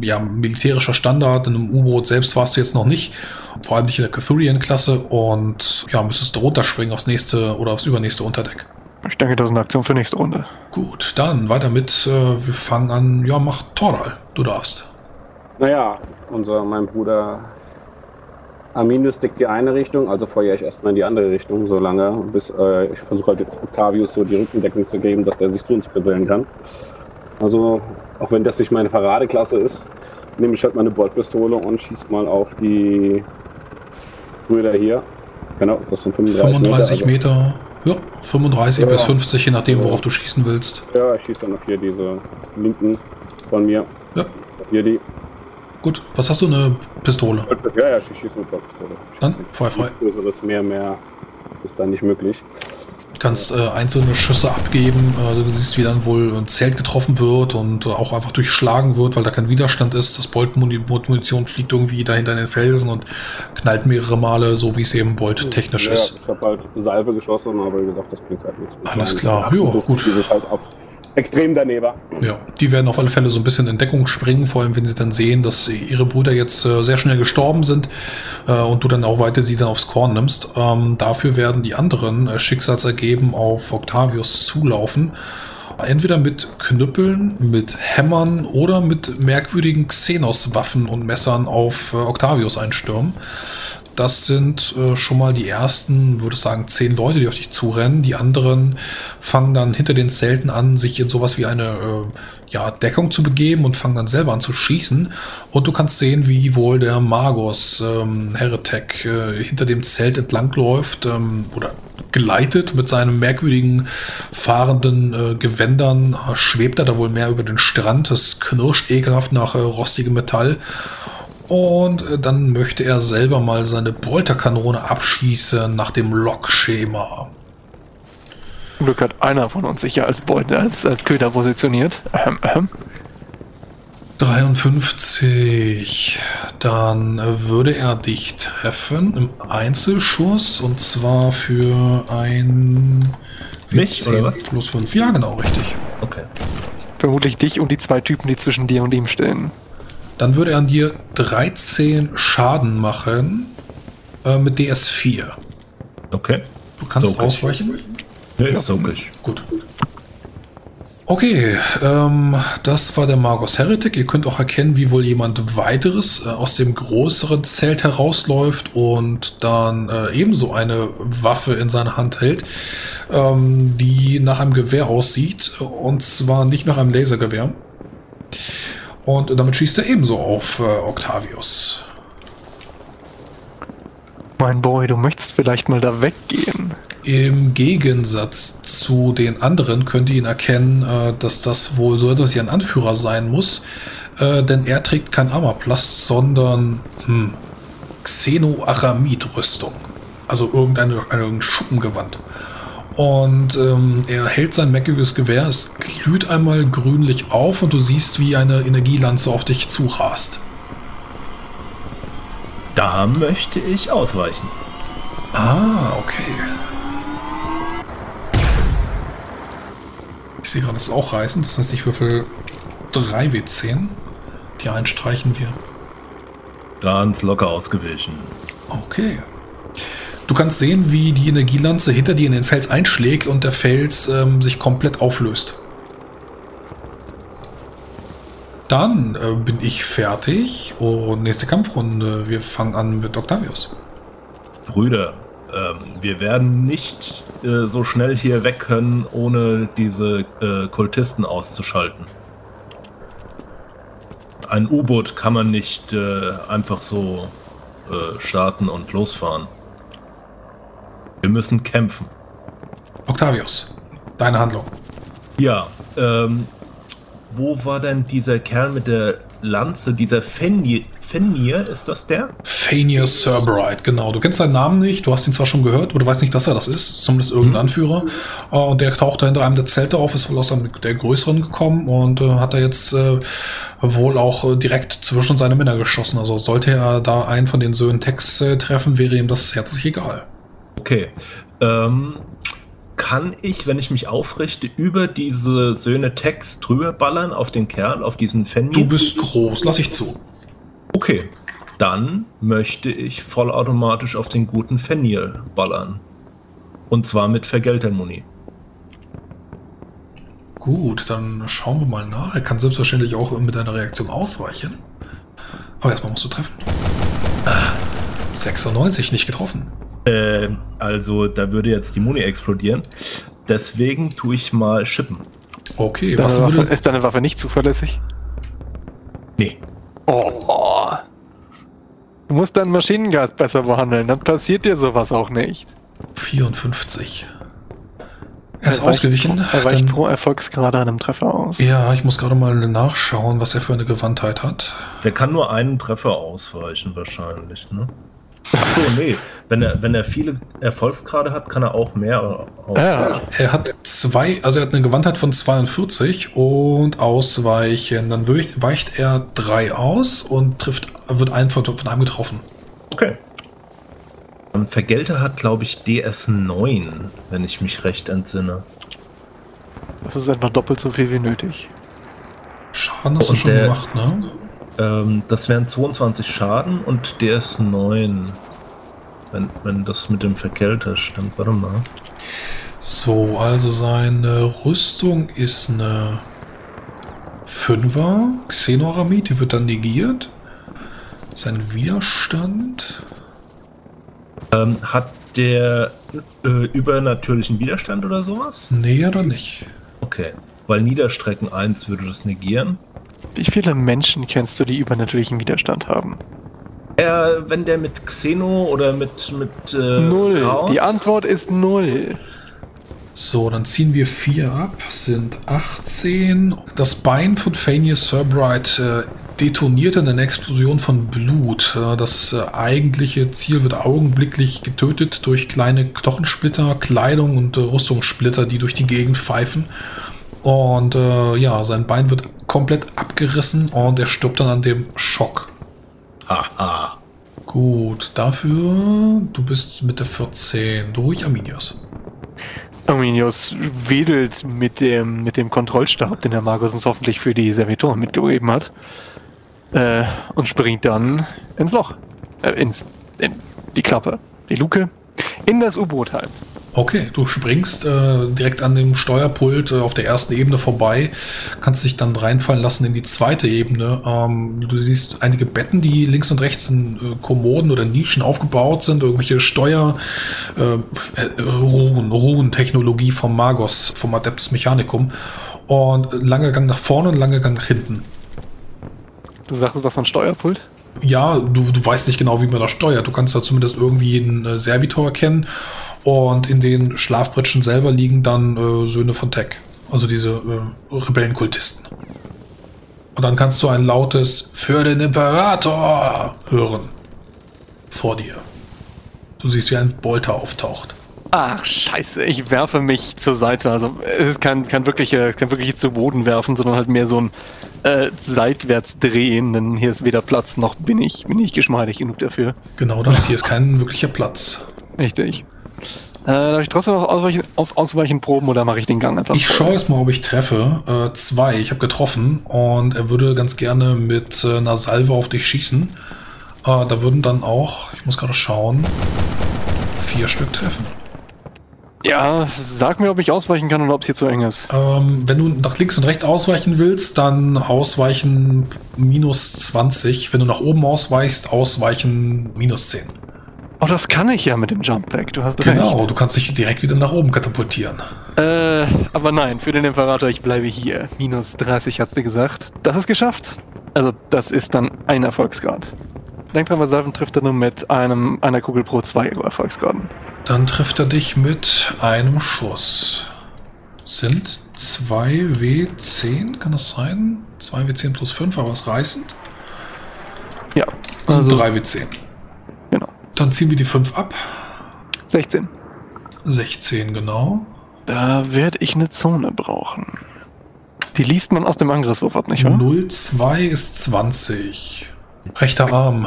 ja, militärischer Standard. In einem U-Boot selbst warst du jetzt noch nicht. Vor allem nicht in der Cathurian-Klasse und ja, müsstest du runterspringen aufs nächste oder aufs übernächste Unterdeck. Ich denke, das ist eine Aktion für nächste Runde. Gut, dann weiter mit. Äh, wir fangen an. Ja, mach Toral. Du darfst. Naja, unser, mein Bruder Arminius deckt die eine Richtung, also feuere ich erstmal in die andere Richtung, so lange, bis äh, ich versuche halt jetzt Octavius so die Rückendeckung zu geben, dass der sich zu uns gesellen kann. Also, auch wenn das nicht meine Paradeklasse ist, nehme ich halt meine Boltpistole und schieße mal auf die Brüder hier. Genau, das sind 35, 35 Meter. Meter. Ja, 35 Ja. bis 50, je nachdem, worauf du schießen willst. Also, ja, ich schieße dann auf hier diese linken von mir. Ja. Hier die. Gut, was hast du? Eine Pistole. Ja, ja, ich schieße mit Boltpistole. Dann feuerfrei. Größeres mehr, mehr ist dann nicht möglich. Du kannst äh, einzelne Schüsse abgeben. Äh, du siehst, wie dann wohl ein Zelt getroffen wird und äh, auch einfach durchschlagen wird, weil da kein Widerstand ist. Das Bolt-Munition fliegt irgendwie dahinter in den Felsen und knallt mehrere Male, so wie es eben Bolt-technisch ja, ist. Ich habe halt Salve geschossen, aber wie gesagt, das bringt halt nichts. Alles klar. Jo, gut. Die sich halt auf extrem daneben. Ja, die werden auf alle Fälle so ein bisschen in Deckung springen, vor allem wenn sie dann sehen, dass ihre Brüder jetzt äh, sehr schnell gestorben sind äh, und du dann auch weiter sie dann aufs Korn nimmst. Ähm, dafür werden die anderen äh, schicksalsergeben auf Octavius zulaufen entweder mit Knüppeln, mit Hämmern oder mit merkwürdigen Xenos-Waffen und Messern auf äh, Octavius einstürmen. Das sind äh, schon mal die ersten, würde ich sagen, zehn Leute, die auf dich zurennen. Die anderen fangen dann hinter den Zelten an, sich in sowas wie eine äh, ja, Deckung zu begeben und fangen dann selber an zu schießen. Und du kannst sehen, wie wohl der Magos ähm, Heretek äh, hinter dem Zelt entlangläuft ähm, oder geleitet mit seinen merkwürdigen fahrenden äh, Gewändern. Schwebt er da wohl mehr über den Strand. Es knirscht ekelhaft nach äh, rostigem Metall. Und äh, dann möchte er selber mal seine Bolterkanone abschießen nach dem Log-Schema. Zum Glück hat einer von uns sich ja als als, als Köder positioniert. Ähm, ähm. 53. Dann äh, würde er dich treffen im Einzelschuss und zwar für ein Mich, oder was? Plus 5. Ja, genau, richtig. Okay. Vermutlich dich und die zwei Typen, die zwischen dir und ihm stehen. Dann würde er an dir 13 Schaden machen äh, mit DS4. Okay. Du kannst So, ausweichen. Nee, ist okay. Gut. Okay, ähm, das war der Magos Heretic. Ihr könnt auch erkennen, wie wohl jemand weiteres äh, aus dem größeren Zelt herausläuft und dann äh, ebenso eine Waffe in seiner Hand hält, ähm, die nach einem Gewehr aussieht. Und zwar nicht nach einem Lasergewehr. Und damit schießt er ebenso auf äh, Octavius. Mein Boy, du möchtest vielleicht mal da weggehen. Im Gegensatz zu den anderen könnt ihr ihn erkennen, äh, dass das wohl so etwas wie ein Anführer sein muss, äh, denn er trägt kein Armorplast, sondern hm, Xenoaramid-Rüstung. Also irgendeine eine Schuppengewand. Und ähm, er hält sein meckiges Gewehr, es glüht einmal grünlich auf und du siehst, wie eine Energielanze auf dich zurast. Da möchte ich ausweichen. Ah, okay. Ich sehe gerade, das ist auch reißend. Das heißt, ich würfel 3 W10. Die einstreichen wir. Ganz locker ausgewichen. Okay. Du kannst sehen, wie die Energielanze hinter dir in den Fels einschlägt und der Fels ähm, sich komplett auflöst. Dann äh, bin ich fertig und nächste Kampfrunde. Wir fangen an mit Octavius. Brüder, ähm, wir werden nicht äh, so schnell hier weg können, ohne diese äh, Kultisten auszuschalten. Ein U-Boot kann man nicht äh, einfach so äh, starten und losfahren. Wir müssen kämpfen. Octavius, deine Handlung. Ja, ähm, wo war denn dieser Kerl mit der Lanze, dieser Fenrir, Fenrir, ist das der? Fania Cerberite, genau. Du kennst seinen Namen nicht, du hast ihn zwar schon gehört, aber du weißt nicht, dass er das ist. Zumindest irgendein Anführer. Äh, Und der taucht da hinter einem der Zelte auf, ist wohl aus einem der größeren gekommen und äh, hat da jetzt äh, wohl auch äh, direkt zwischen seine Männer geschossen. Also sollte er da einen von den Söhnen Tex äh, treffen, wäre ihm das herzlich egal. Okay. Ähm, kann ich, wenn ich mich aufrichte, über diese Söhne Tex drüber ballern auf den Kerl, auf diesen Fenrir? Du bist groß, lass ich zu. Okay. Dann möchte ich vollautomatisch auf den guten Fenrir ballern. Und zwar mit Vergeltermuni. Gut, dann schauen wir mal nach. Er kann selbstverständlich auch mit einer Reaktion ausweichen. Aber erstmal musst du treffen. Ah, 96, nicht getroffen. Äh, also da würde jetzt die Muni explodieren. Deswegen tue ich mal Schippen. Okay, Deine was Waffe, würde... ist deine Waffe nicht zuverlässig? Nee. Oh. Du musst deinen Maschinengas besser behandeln, dann passiert dir sowas auch nicht. 54. Er ist ausgewichen. Pro, er weicht Dann- pro Erfolgsgrade einem Treffer aus. Ja, ich muss gerade mal nachschauen, was er für eine Gewandtheit hat. Der kann nur einen Treffer ausweichen wahrscheinlich, ne? Achso, nee. Wenn er, wenn er viele Erfolgsgrade hat, kann er auch mehr ausweichen. Ja, Er hat zwei, also er hat eine Gewandtheit von 42 und Ausweichen. Dann weicht, er drei aus und trifft, wird ein von, von einem getroffen. Okay. Und Ähm, Vergelter hat, glaube ich, DS9, wenn ich mich recht entsinne. das ist einfach doppelt so viel wie nötig. Schaden hast du schon der- gemacht, ne? Ähm, das wären 22 Schaden und DS9. Wenn, wenn das mit dem Vergelter stimmt. Warte mal. So, also seine Rüstung ist eine 5er Xenoramid, die wird dann negiert. Sein Widerstand. Ähm, hat der äh, übernatürlichen Widerstand oder sowas? Nee, oder nicht? Okay. Weil Niederstrecken 1 würde das negieren. Wie viele Menschen kennst du, die übernatürlichen Widerstand haben? Äh, wenn der mit Xeno oder mit. mit äh, null. Chaos- Die Antwort ist null. So, dann ziehen wir 4 ab, sind 18. Das Bein von Phineas Cerbright äh, detoniert in einer Explosion von Blut. Äh, das äh, eigentliche Ziel wird augenblicklich getötet durch kleine Knochensplitter, Kleidung und äh, Rüstungssplitter, die durch die Gegend pfeifen. Und äh, ja, sein Bein wird komplett abgerissen und er stirbt dann an dem Schock. Haha. Gut, dafür, du bist mit der 14 durch, Arminius. Arminius wedelt mit dem, mit dem Kontrollstab, den der Magus uns hoffentlich für die Servitoren mitgegeben hat. Äh, und springt dann ins Loch. Äh, ins, in die Klappe, die Luke, in das U-Boot halt. Okay, du springst äh, direkt an dem Steuerpult äh, auf der ersten Ebene vorbei, kannst dich dann reinfallen lassen in die zweite Ebene. Ähm, du siehst einige Betten, die links und rechts in äh, Kommoden oder Nischen aufgebaut sind, irgendwelche Steuer, äh, äh, Ruhen, Ruhen-Technologie vom Magos, vom Adeptus Mechanicum. Und langer Gang nach vorne und langer Gang nach hinten. Du sagst was von Steuerpult? Ja, du, du weißt nicht genau, wie man das steuert. Du kannst da zumindest irgendwie einen äh, Servitor erkennen. Und in den Schlafbrettchen selber liegen dann äh, Söhne von Tech. Also diese äh, Rebellenkultisten. Und dann kannst du ein lautes Für den Imperator hören. Vor dir. Du siehst, wie ein Bolter auftaucht. Ach, scheiße, ich werfe mich zur Seite. Also es ist kein, kein, wirkliche, kein wirkliches zu Boden werfen, sondern halt mehr so ein äh, seitwärts drehen, denn hier ist weder Platz noch bin ich, bin ich geschmeidig genug dafür. Genau das. Hier ist kein wirklicher Platz. Richtig. Äh, darf ich trotzdem noch ausweichen, auf Ausweichen proben oder mache ich den Gang einfach? Ich schaue jetzt mal, ob ich treffe. Äh, zwei. Ich habe getroffen und er würde ganz gerne mit äh, einer Salve auf dich schießen. Äh, da würden dann auch, ich muss gerade schauen, vier Stück treffen. Ja, sag mir, ob ich ausweichen kann oder ob es hier zu eng ist. Ähm, wenn du nach links und rechts ausweichen willst, dann ausweichen minus 20. Wenn du nach oben ausweichst, ausweichen minus 10. Oh, das kann ich ja mit dem Jump Pack. Du hast Genau, recht. du kannst dich direkt wieder nach oben katapultieren. Äh, aber nein, für den Imperator, ich bleibe hier. Minus 30 hat sie gesagt. Das ist geschafft. Also, das ist dann ein Erfolgsgrad. Denk dran, bei Salven trifft er nur mit einem, einer Kugel pro zwei Erfolgsgraden. Dann trifft er dich mit einem Schuss. Sind 2W10, kann das sein? 2W10 plus 5, aber was reißend? Ja, Das sind also, 3W10. Dann ziehen wir die 5 ab. 16. 16, genau. Da werde ich eine Zone brauchen. Die liest man aus dem Angriffswurf ab, nicht wahr? 02 ist 20. Rechter Arm.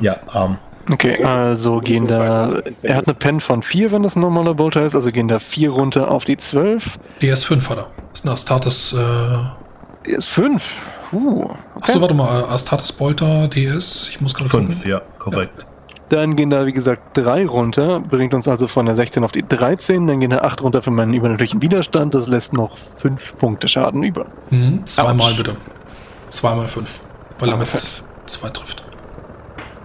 Ja, Arm. Okay, also gehen da. Er hat eine Pen von 4, wenn das ein normaler Bolter ist, also gehen da 4 runter auf die 12. DS5 hat er. Das ist ein Astartes. Äh Ist 5. Uh, okay. Achso, warte mal. Astartes Bolter DS. Ich muss gerade Fünf, gucken. ja, korrekt. Dann gehen da, wie gesagt, 3 runter, bringt uns also von der 16 auf die 13. Dann gehen da 8 runter für meinen übernatürlichen Widerstand. Das lässt noch 5 Punkte Schaden über. Mhm, zweimal Autsch. bitte. Zweimal 5. Weil er mit fünf. 2 trifft.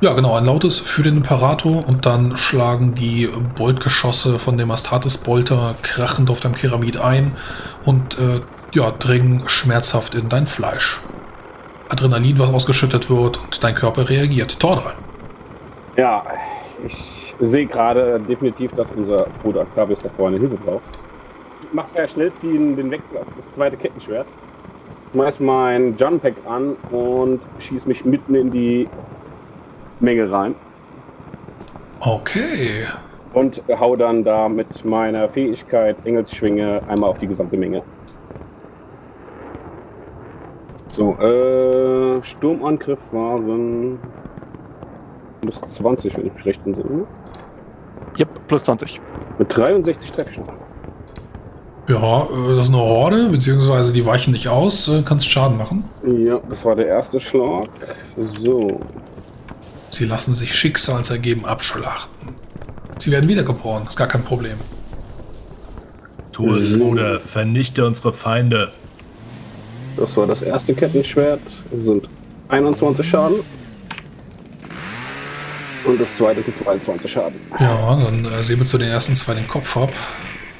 Ja, genau. Ein lautes für den Imperator und dann schlagen die Boltgeschosse von dem Astartes Bolter krachend auf deinem Keramid ein und äh, ja, dringen schmerzhaft in dein Fleisch. Adrenalin, was ausgeschüttet wird und dein Körper reagiert. Tordal. Ja, ich sehe gerade definitiv, dass unser Bruder Clavius da vorne Hilfe braucht. Ich mache per Schnellziehen den Wechsel auf das zweite Kettenschwert. Schmeiß mein Gunpack an und schieß mich mitten in die Menge rein. Okay. Und hau dann da mit meiner Fähigkeit Engelsschwinge einmal auf die gesamte Menge. So, äh, Sturmangriff waren plus 20, wenn ich mich recht entsinne. Yep, plus 20. Mit 63 treffe ich noch. Ja, äh, das ist eine Horde, beziehungsweise die weichen nicht aus, äh, kannst Schaden machen. Ja, das war der erste Schlag. So, Sie lassen sich schicksalsergeben abschlachten. Sie werden wiedergeboren, ist gar kein Problem. Tu es, Bruder. Vernichte unsere Feinde. Das war das erste Kettenschwert. Das sind 21 Schaden. Und das zweite sind 22 Schaden. Ja, dann äh, sehen wir zu den ersten zwei den Kopf ab.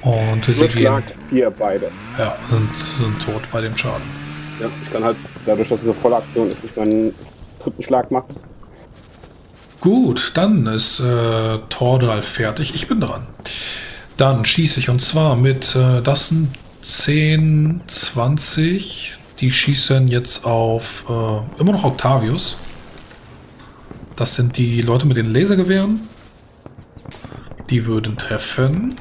Und sie gehen, 4 beide. ja, sind, sind tot bei dem Schaden. Ja, ich kann halt, dadurch, dass es eine volle Aktion ist, nicht meinen dritten Schlag machen. Gut, dann ist äh, Tordal fertig. Ich bin dran. Dann schieße ich und zwar mit, äh, das sind 10, 20. Die schießen jetzt auf äh, immer noch Octavius. Das sind die Leute mit den Lasergewehren. Die würden treffen.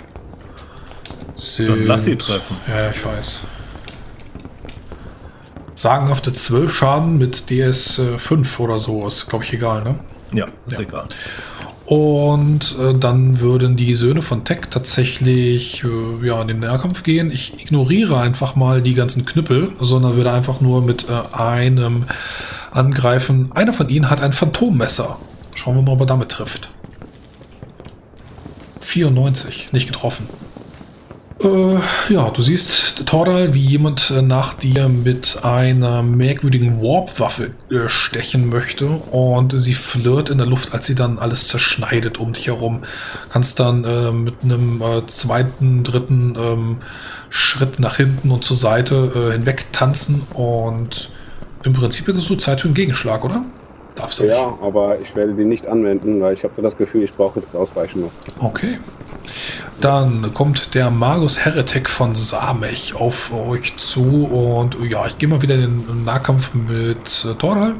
Sind, lass sie treffen. Ja, ich weiß. Sagenhafte 12 Schaden mit DS 5 oder so. Ist, glaube ich, egal, ne? Ja, ist Ja. egal. Und äh, dann würden die Söhne von Tech tatsächlich äh, ja, in den Nahkampf gehen. Ich ignoriere einfach mal die ganzen Knüppel, sondern würde einfach nur mit äh, einem angreifen. Einer von ihnen hat ein Phantommesser. Schauen wir mal, ob er damit trifft. 94, nicht getroffen. Äh, ja, du siehst, Tordal, wie jemand äh, nach dir mit einer merkwürdigen Warp-Waffe äh, stechen möchte und sie flirt in der Luft, als sie dann alles zerschneidet um dich herum. Kannst dann äh, mit einem äh, zweiten, dritten ähm, Schritt nach hinten und zur Seite äh, hinweg tanzen und im Prinzip hättest du Zeit für einen Gegenschlag, oder? Darfst du Ja, aber ich werde die nicht anwenden, weil ich habe das Gefühl, ich brauche jetzt Ausweichen noch. Okay. Dann kommt der Magus Heretic von Samech auf euch zu und ja, ich gehe mal wieder in den Nahkampf mit äh, Tordal.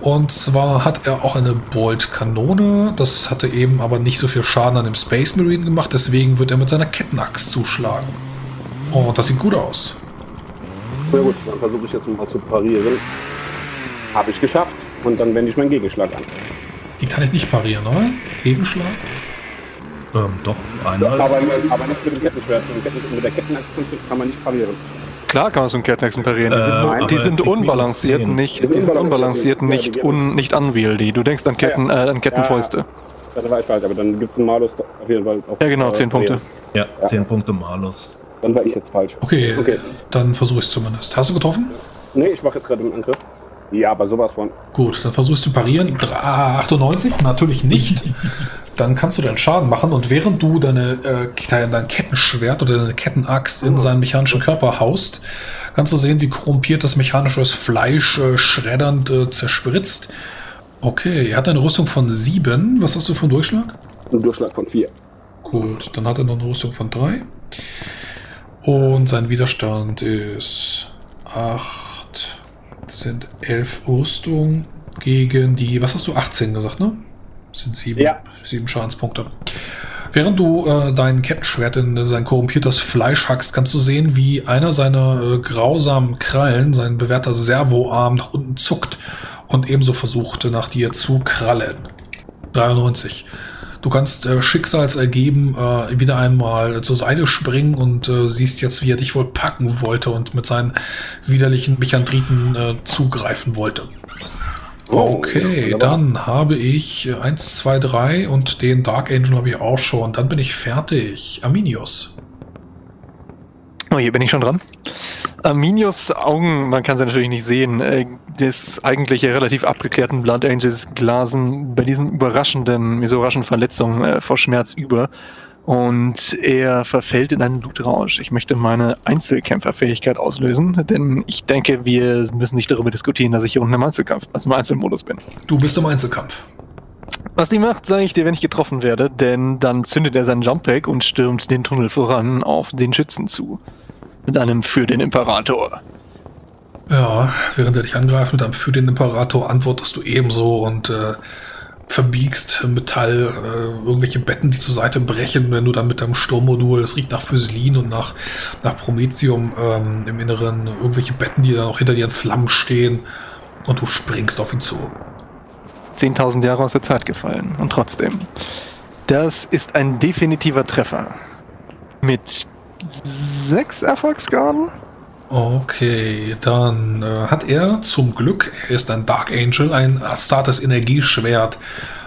Und zwar hat er auch eine Bolt-Kanone. Das hatte eben aber nicht so viel Schaden an dem Space Marine gemacht, deswegen wird er mit seiner Kettenaxt zuschlagen. Und das sieht gut aus. Na gut, dann versuche ich jetzt mal zu parieren. Habe ich geschafft. Und dann wende ich meinen Gegenschlag an. Die kann ich nicht parieren, oder? Gegenschlag? Ähm, doch, einmal. Aber, aber nicht mit dem Kettenschwert. Mit, der Kettenachse kann man nicht parieren. Klar kann man so einen Kettenhexen parieren. Die Äh, sind, die sind unbalanciert, 10. nicht, Die sind die unbalanciert, ja, die nicht, un, nicht unwieldy. Du denkst an Ketten, äh, an Kettenfäuste. Das war ich falsch, aber dann gibt es einen Malus auf jeden Fall. Auf, Ja, genau, äh, 10 Punkte. Ja, 10 Punkte Malus. Dann war ich jetzt falsch. Okay, Okay. dann versuche ich es zumindest. Hast du getroffen? Nee, ich mache jetzt gerade einen Angriff. Ja, aber sowas von. Gut, dann versuchst du parieren. Dra- 98? Natürlich nicht. <laughs> Dann kannst du deinen Schaden machen und während du deine, äh, dein Kettenschwert oder deine Kettenaxt in seinen mechanischen Körper haust, kannst du sehen, wie korrumpiert das mechanische Fleisch äh, schreddernd äh, zerspritzt. Okay, er hat eine Rüstung von 7. Was hast du für einen Durchschlag? Ein Durchschlag von 4. Gut, dann hat er noch eine Rüstung von 3. Und sein Widerstand ist 8, sind 11 Rüstung gegen die, was hast du, 18 gesagt, ne? Sind 7, Ja. 7 Schadenspunkte. Während du äh, dein Kettenschwert in sein korrumpiertes Fleisch hackst, kannst du sehen, wie einer seiner äh, grausamen Krallen, sein bewährter Servoarm, nach unten zuckt und ebenso versucht, nach dir zu krallen. 93. Du kannst äh, schicksalsergeben äh, wieder einmal zur Seite springen und äh, siehst jetzt, wie er dich wohl packen wollte und mit seinen widerlichen Mechandriten äh, zugreifen wollte. Okay, ja, dann habe ich äh, 1, 2, 3 und den Dark Angel habe ich auch schon. Dann bin ich fertig. Arminius. Oh, hier bin ich schon dran. Arminius Augen, man kann sie natürlich nicht sehen, äh, des eigentlich relativ abgeklärten Blood Angels glasen bei diesem überraschenden, dieser überraschenden Verletzung äh, vor Schmerz über. Und er verfällt in einen Blutrausch. Ich möchte meine Einzelkämpferfähigkeit auslösen, denn ich denke, wir müssen nicht darüber diskutieren, dass ich hier unten im Einzelkampf, also im Einzelmodus bin. Du bist im Einzelkampf. Was die macht, sage ich dir, wenn ich getroffen werde, denn dann zündet er sein Jumppack und stürmt den Tunnel voran auf den Schützen zu. Mit einem für den Imperator. Ja, während er dich angreift mit einem für den Imperator, antwortest du ebenso und äh, verbiegst Metall, äh, irgendwelche Betten, die zur Seite brechen, wenn du dann mit deinem Sturmmodul, es riecht nach Physelin und nach, nach Prometheum ähm, im Inneren, irgendwelche Betten, die dann auch hinter dir in Flammen stehen und du springst auf ihn zu. 10.000 Jahre aus der Zeit gefallen. Und trotzdem. Das ist ein definitiver Treffer. Mit sechs Erfolgsgraden? Okay, dann äh, hat er zum Glück, er ist ein Dark Angel, ein Astartes Energieschwert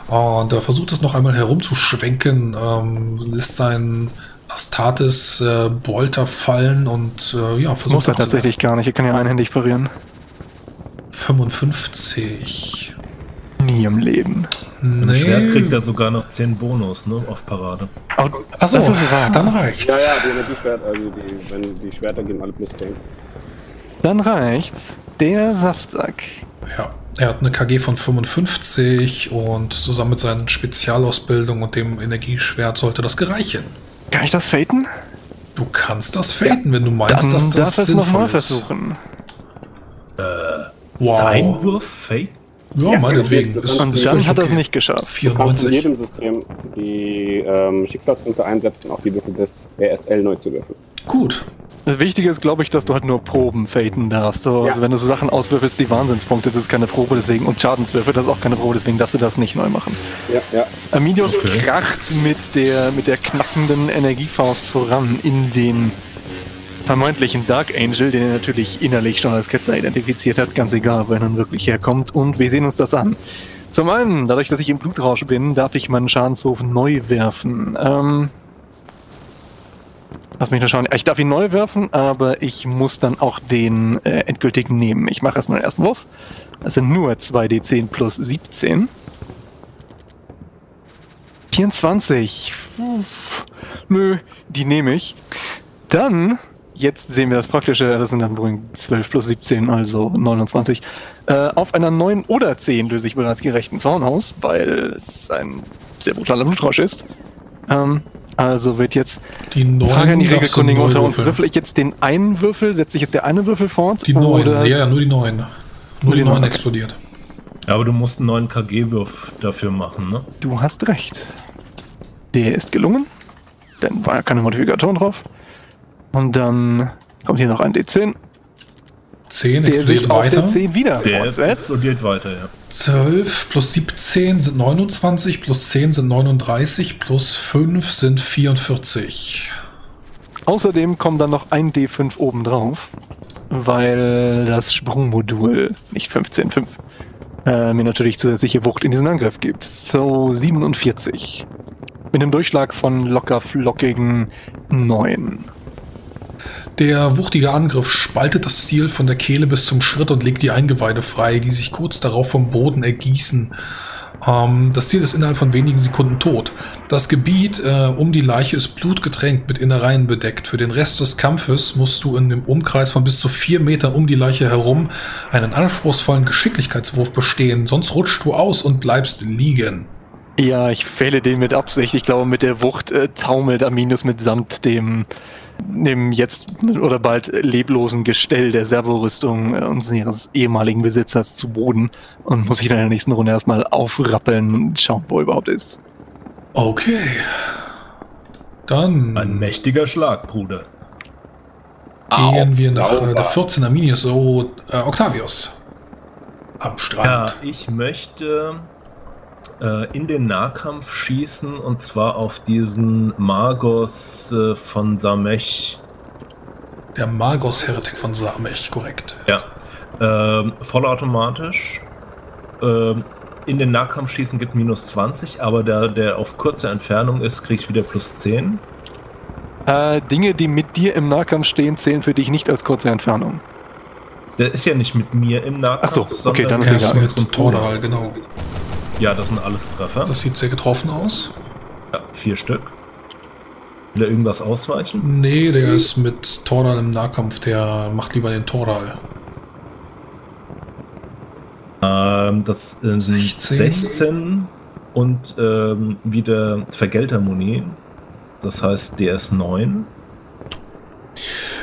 und er versucht es noch einmal herumzuschwenken, ähm, lässt seinen Astartes äh, Bolter fallen und äh, ja, Das muss versucht er tatsächlich gar nicht. Er kann ja einhändig parieren. 55. Nie im Leben. Im Schwert kriegt er sogar noch 10 Bonus, ne? Auf Parade. Oh, Achso, das ist wahr. dann Ja, reicht's. ja, die Energieschwert, also die, wenn die Schwerter geben alle plus 10. Dann reicht's. Der Saftsack. Ja, er hat eine KG von 55 und zusammen mit seinen Spezialausbildungen und dem Energieschwert sollte das gereichen. Kann ich das faten? Du kannst das faden, wenn du meinst, Dann dass darf das es sinnvoll nochmal ist. versuchen. Wow. Einwurf Fake? Ja, meinetwegen. das Ist- ist ist Und dann hat er es okay. nicht geschafft. Du kannst in 94. jedem System die ähm, Schicksalspunkte einsetzen, auf die Würfel des RSL neu zu würfeln. Gut. Das Wichtige ist, glaube ich, dass du halt nur Proben faten darfst. So, Ja. Also wenn du so Sachen auswürfelst, die Wahnsinnspunkte, das ist keine Probe, deswegen. Und Schadenswürfe, das ist auch keine Probe, deswegen darfst du das nicht neu machen. Ja, ja. Arminius Okay. kracht mit der, mit der knackenden Energiefaust voran in den vermeintlichen Dark Angel, den er natürlich innerlich schon als Ketzer identifiziert hat, ganz egal, wo er nun wirklich herkommt. Und wir sehen uns das an. Zum einen, dadurch, dass ich im Blutrausch bin, darf ich meinen Schadenswurf neu werfen. Ähm, lass mich nur schauen. Ich darf ihn neu werfen, aber ich muss dann auch den äh, endgültigen nehmen. Ich mache erstmal den ersten Wurf. Das sind nur 2d10 plus 17. 24. Uff. Nö, die nehme ich. Dann, jetzt sehen wir das Praktische, das sind dann wohl 12 plus 17, also 29. Äh, auf einer 9 oder 10 löse ich bereits gerechten Zorn aus, weil es ein sehr brutaler Blutrausch ist. Ähm, also wird jetzt Die Frage an die 9 Regelkundigen unter uns. Würfel ich jetzt den einen Würfel, setze ich jetzt der eine Würfel fort? Die 9. Oder Ja, ja, nur die 9. Nur die die 9 neun. explodiert. Ja, aber du musst einen neuen KG-Wurf dafür machen, ne? Du hast recht. Der ist gelungen. Dann war ja keine Modifikatoren drauf. Und dann kommt hier noch ein D10, 10 der explodiert weiter. der 10 wieder Der explodiert weiter, ja. 12 plus 17 sind 29, plus 10 sind 39, plus 5 sind 44. Außerdem kommt dann noch ein D5 oben drauf, weil das Sprungmodul nicht 15,5 äh, mir natürlich zusätzliche Wucht in diesen Angriff gibt. So 47. Mit einem Durchschlag von locker flockigen 9. Der wuchtige Angriff spaltet das Ziel von der Kehle bis zum Schritt und legt die Eingeweide frei, die sich kurz darauf vom Boden ergießen. Ähm, das Ziel ist innerhalb von wenigen Sekunden tot. Das Gebiet äh, um die Leiche ist blutgetränkt mit Innereien bedeckt. Für den Rest des Kampfes musst du in dem Umkreis von bis zu vier Metern um die Leiche herum einen anspruchsvollen Geschicklichkeitswurf bestehen, sonst rutschst du aus und bleibst liegen. Ja, ich fehle den mit Absicht. Ich glaube, mit der Wucht äh, taumelt Aminus mitsamt dem, dem jetzt oder bald leblosen Gestell der Servorüstung äh, unseres ehemaligen Besitzers zu Boden und muss sich dann in der nächsten Runde erstmal aufrappeln und schauen, wo er überhaupt ist. Okay. Dann Ein mächtiger Schlag, Bruder. gehen wir nach äh, sauber. der 14 Arminius, so äh, Octavius. Am Ja, Strand. ich möchte äh, in den Nahkampf schießen und zwar auf diesen Magos äh, von Samech. Der Magos-Heretik von Samech, korrekt. Ja, ähm, vollautomatisch. Ähm, in den Nahkampf schießen gibt minus 20, aber der, der auf kurze Entfernung ist, kriegt wieder plus 10. Äh, Dinge, die mit dir im Nahkampf stehen, zählen für dich nicht als kurze Entfernung. Der ist ja nicht mit mir im Nahkampf. Ach so, okay, dann sondern ist Er unserem mit Bruder. genau. Ja, das sind alles Treffer. Das sieht sehr getroffen aus. ja, vier Stück. Will er irgendwas ausweichen? Nee, der ist mit Tordal im Nahkampf, der macht lieber den Tordal. Ähm, das äh, sind 16. 16 und ähm, wieder Vergeltermuni. Das heißt DS9.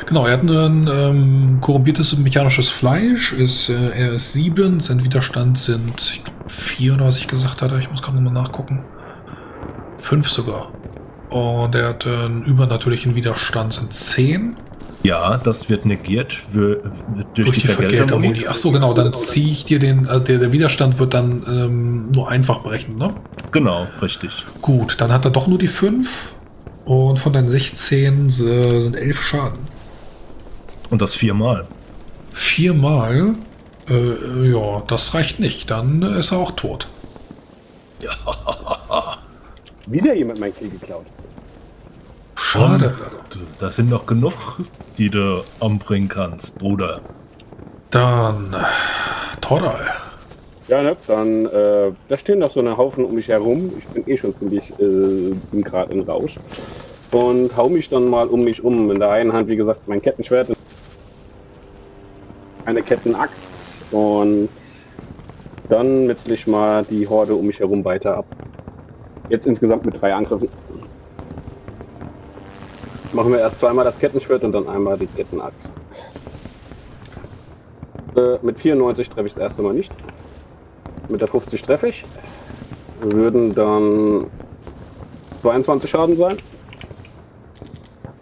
Genau, er hat ein ähm, korrumpiertes mechanisches Fleisch, ist, äh, er ist 7, sein Widerstand sind ich glaub, 4 oder was ich gesagt hatte, ich muss gerade nochmal nachgucken. 5 sogar. Und er hat äh, einen übernatürlichen Widerstand, sind 10 Ja, das wird negiert durch, durch die Vergeltermuni. Ach so, genau, dann ziehe ich dir den, äh, der, der Widerstand wird dann ähm, nur einfach berechnet, ne? Genau, richtig. Gut, dann hat er doch nur die 5 und von deinen 16 äh, sind 11 Schaden. Und das viermal. Viermal, äh, ja, das reicht nicht, dann äh, ist er auch tot. <laughs> Wieder jemand mein Kill geklaut. Schade. Und das sind noch genug, die du umbringen kannst, Bruder. Dann Tordal. Ja, ne, dann, äh, da stehen noch so eine Haufen um mich herum. Ich bin eh schon ziemlich, äh, gerade in Rausch. Und hau mich dann mal um mich um. In der einen Hand, wie gesagt, mein Kettenschwert, eine Kettenaxt. Und dann metzel ich mal die Horde um mich herum weiter ab. Jetzt insgesamt mit drei Angriffen. Machen wir erst zweimal das Kettenschwert und dann einmal die Kettenaxt. Äh, mit 94 treffe ich das erste Mal nicht. Mit der 50 treffe ich. Würden dann 22 Schaden sein.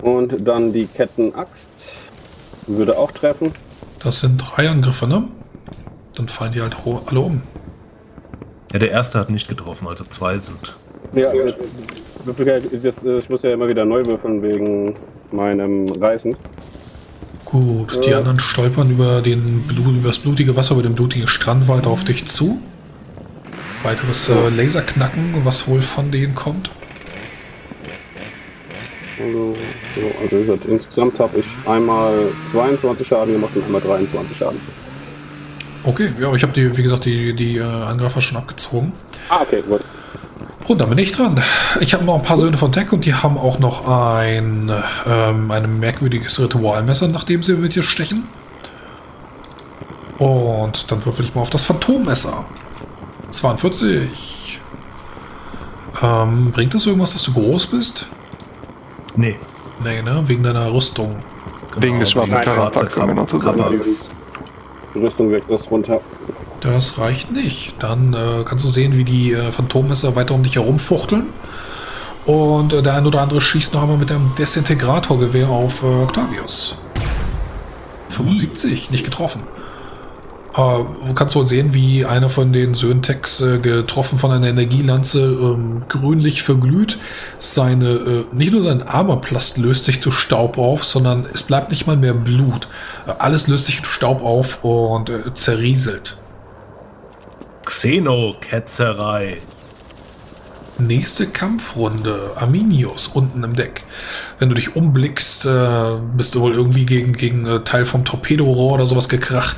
Und dann die Kettenaxt würde auch treffen. Das sind drei Angriffe, ne? Dann fallen die halt alle um. Ja, der erste hat nicht getroffen, also zwei sind. Ja, äh, ich muss ja immer wieder neu würfeln wegen meinem Reißen. Gut, die Ja. anderen stolpern über, den Blut, über das blutige Wasser, über den blutigen Strand weiter auf dich zu. Weiteres äh, Laserknacken, was wohl von denen kommt. Also, so, also gesagt, insgesamt habe ich einmal 22 Schaden gemacht und einmal 23 Schaden. Okay, ja, aber ich habe die, wie gesagt, die, die äh, Angreifer schon abgezogen. Ah, okay, gut. Und dann bin ich dran. Ich habe noch ein paar Söhne von Tech und die haben auch noch ein, ähm, ein merkwürdiges Ritualmesser, nachdem sie mit dir stechen. Und dann würfel ich mal auf das Phantommesser. 42. Ähm, bringt das irgendwas, dass du groß bist? Nee. Nee, ne? Wegen deiner Rüstung. Wegen des schwarzen Karapaks, um genau zu sein. Karapaks. Die Rüstung wirkt das runter. Das reicht nicht. Dann äh, kannst du sehen, wie die äh, Phantommesser weiter um dich herumfuchteln. Und äh, der ein oder andere schießt noch einmal mit einem Desintegratorgewehr auf äh, Octavius. 75, nicht getroffen. Du kannst wohl sehen, wie einer von den Söhnen Tex äh, getroffen von einer Energielanze ähm, grünlich verglüht. Seine, äh, nicht nur sein Armorplast löst sich zu Staub auf, sondern es bleibt nicht mal mehr Blut. Äh, alles löst sich in Staub auf und äh, zerrieselt. Xenoketzerei. Nächste Kampfrunde. Arminius unten im Deck. Wenn du dich umblickst, äh, bist du wohl irgendwie gegen, gegen äh, Teil vom Torpedorohr oder sowas gekracht.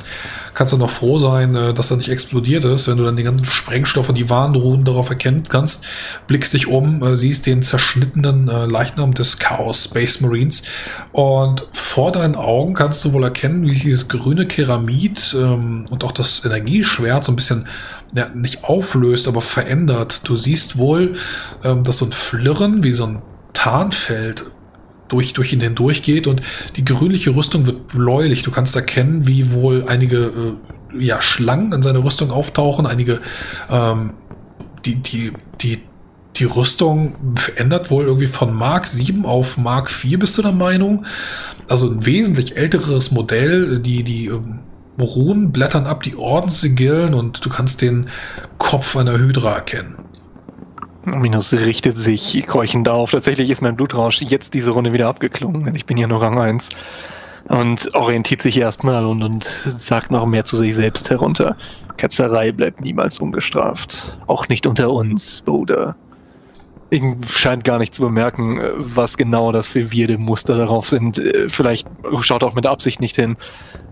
Kannst du noch froh sein, äh, dass er nicht explodiert ist, wenn du dann die ganzen Sprengstoffe, die Warnruhen darauf erkennen kannst. Blickst dich um, äh, siehst den zerschnittenen äh, Leichnam des Chaos Space Marines und vor deinen Augen kannst du wohl erkennen, wie sich dieses grüne Keramid ähm, und auch das Energieschwert so ein bisschen ja, nicht auflöst, aber verändert. Du siehst wohl, ähm, dass so ein Flirren wie so ein Tarnfeld durch, durch ihn hindurch geht und die grünliche Rüstung wird bläulich. Du kannst erkennen, wie wohl einige äh, ja, Schlangen in seiner Rüstung auftauchen, einige ähm, die, die, die, die Rüstung verändert wohl irgendwie von Mark 7 auf Mark 4, bist du der Meinung? Also ein wesentlich älteres Modell, die, die ähm, Runen blättern ab, die Ordenssigillen und du kannst den Kopf einer Hydra erkennen. Minus richtet sich keuchend auf. Tatsächlich ist mein Blutrausch jetzt diese Runde wieder abgeklungen, denn ich bin ja nur Rang 1. Und orientiert sich erstmal und, und sagt noch mehr zu sich selbst herunter. Ketzerei bleibt niemals ungestraft. Auch nicht unter uns, Bruder. Irgend scheint gar nicht zu bemerken, was genau das für wirde Muster darauf sind. Vielleicht schaut auch mit Absicht nicht hin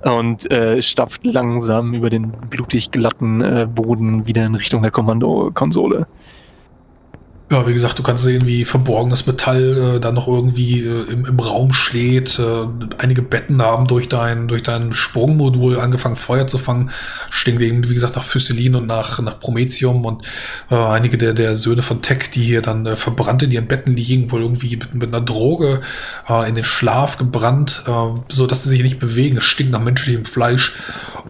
und äh, stapft langsam über den blutig glatten äh, Boden wieder in Richtung der Kommandokonsole. Ja, wie gesagt, du kannst sehen, wie verborgenes Metall äh, da noch irgendwie äh, im, im Raum steht. Äh, einige Betten haben durch dein, durch dein Sprungmodul angefangen, Feuer zu fangen. Stinkt eben, wie gesagt, nach Physelin und nach, nach Prometheum und äh, einige der, der Söhne von Tech, die hier dann äh, verbrannt in ihren Betten liegen, wohl irgendwie mit, mit einer Droge äh, in den Schlaf gebrannt, äh, so dass sie sich nicht bewegen. Es stinkt nach menschlichem Fleisch.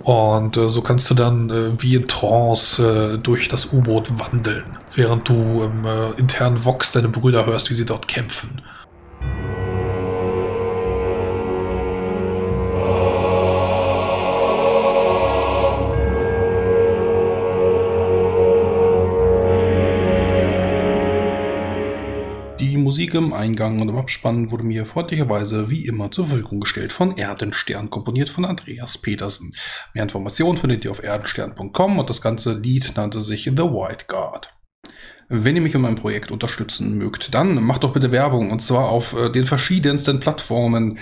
Und äh, so kannst du dann äh, wie in Trance äh, durch das U-Boot wandeln, während du im äh, internen Vox deine Brüder hörst, wie sie dort kämpfen. Die Musik im Eingang und im Abspann wurde mir freundlicherweise wie immer zur Verfügung gestellt von Erdenstern, komponiert von Andreas Petersen. Mehr Informationen findet ihr auf erdenstern.com und das ganze Lied nannte sich The White Guard. Wenn ihr mich und mein Projekt unterstützen mögt, dann macht doch bitte Werbung und zwar auf äh, den verschiedensten Plattformen.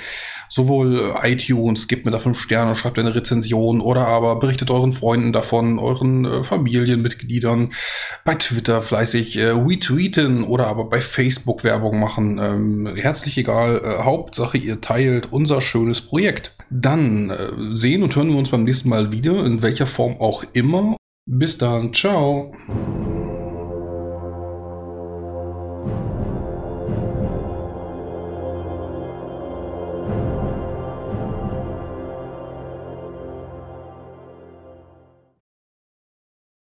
Sowohl äh, iTunes, gebt mir da fünf Sterne, schreibt eine Rezension oder aber berichtet euren Freunden davon, euren äh, Familienmitgliedern. Bei Twitter fleißig äh, retweeten oder aber bei Facebook Werbung machen. Ähm, herzlich egal. Äh, Hauptsache, ihr teilt unser schönes Projekt. Dann äh, sehen und hören wir uns beim nächsten Mal wieder, in welcher Form auch immer. Bis dann, ciao.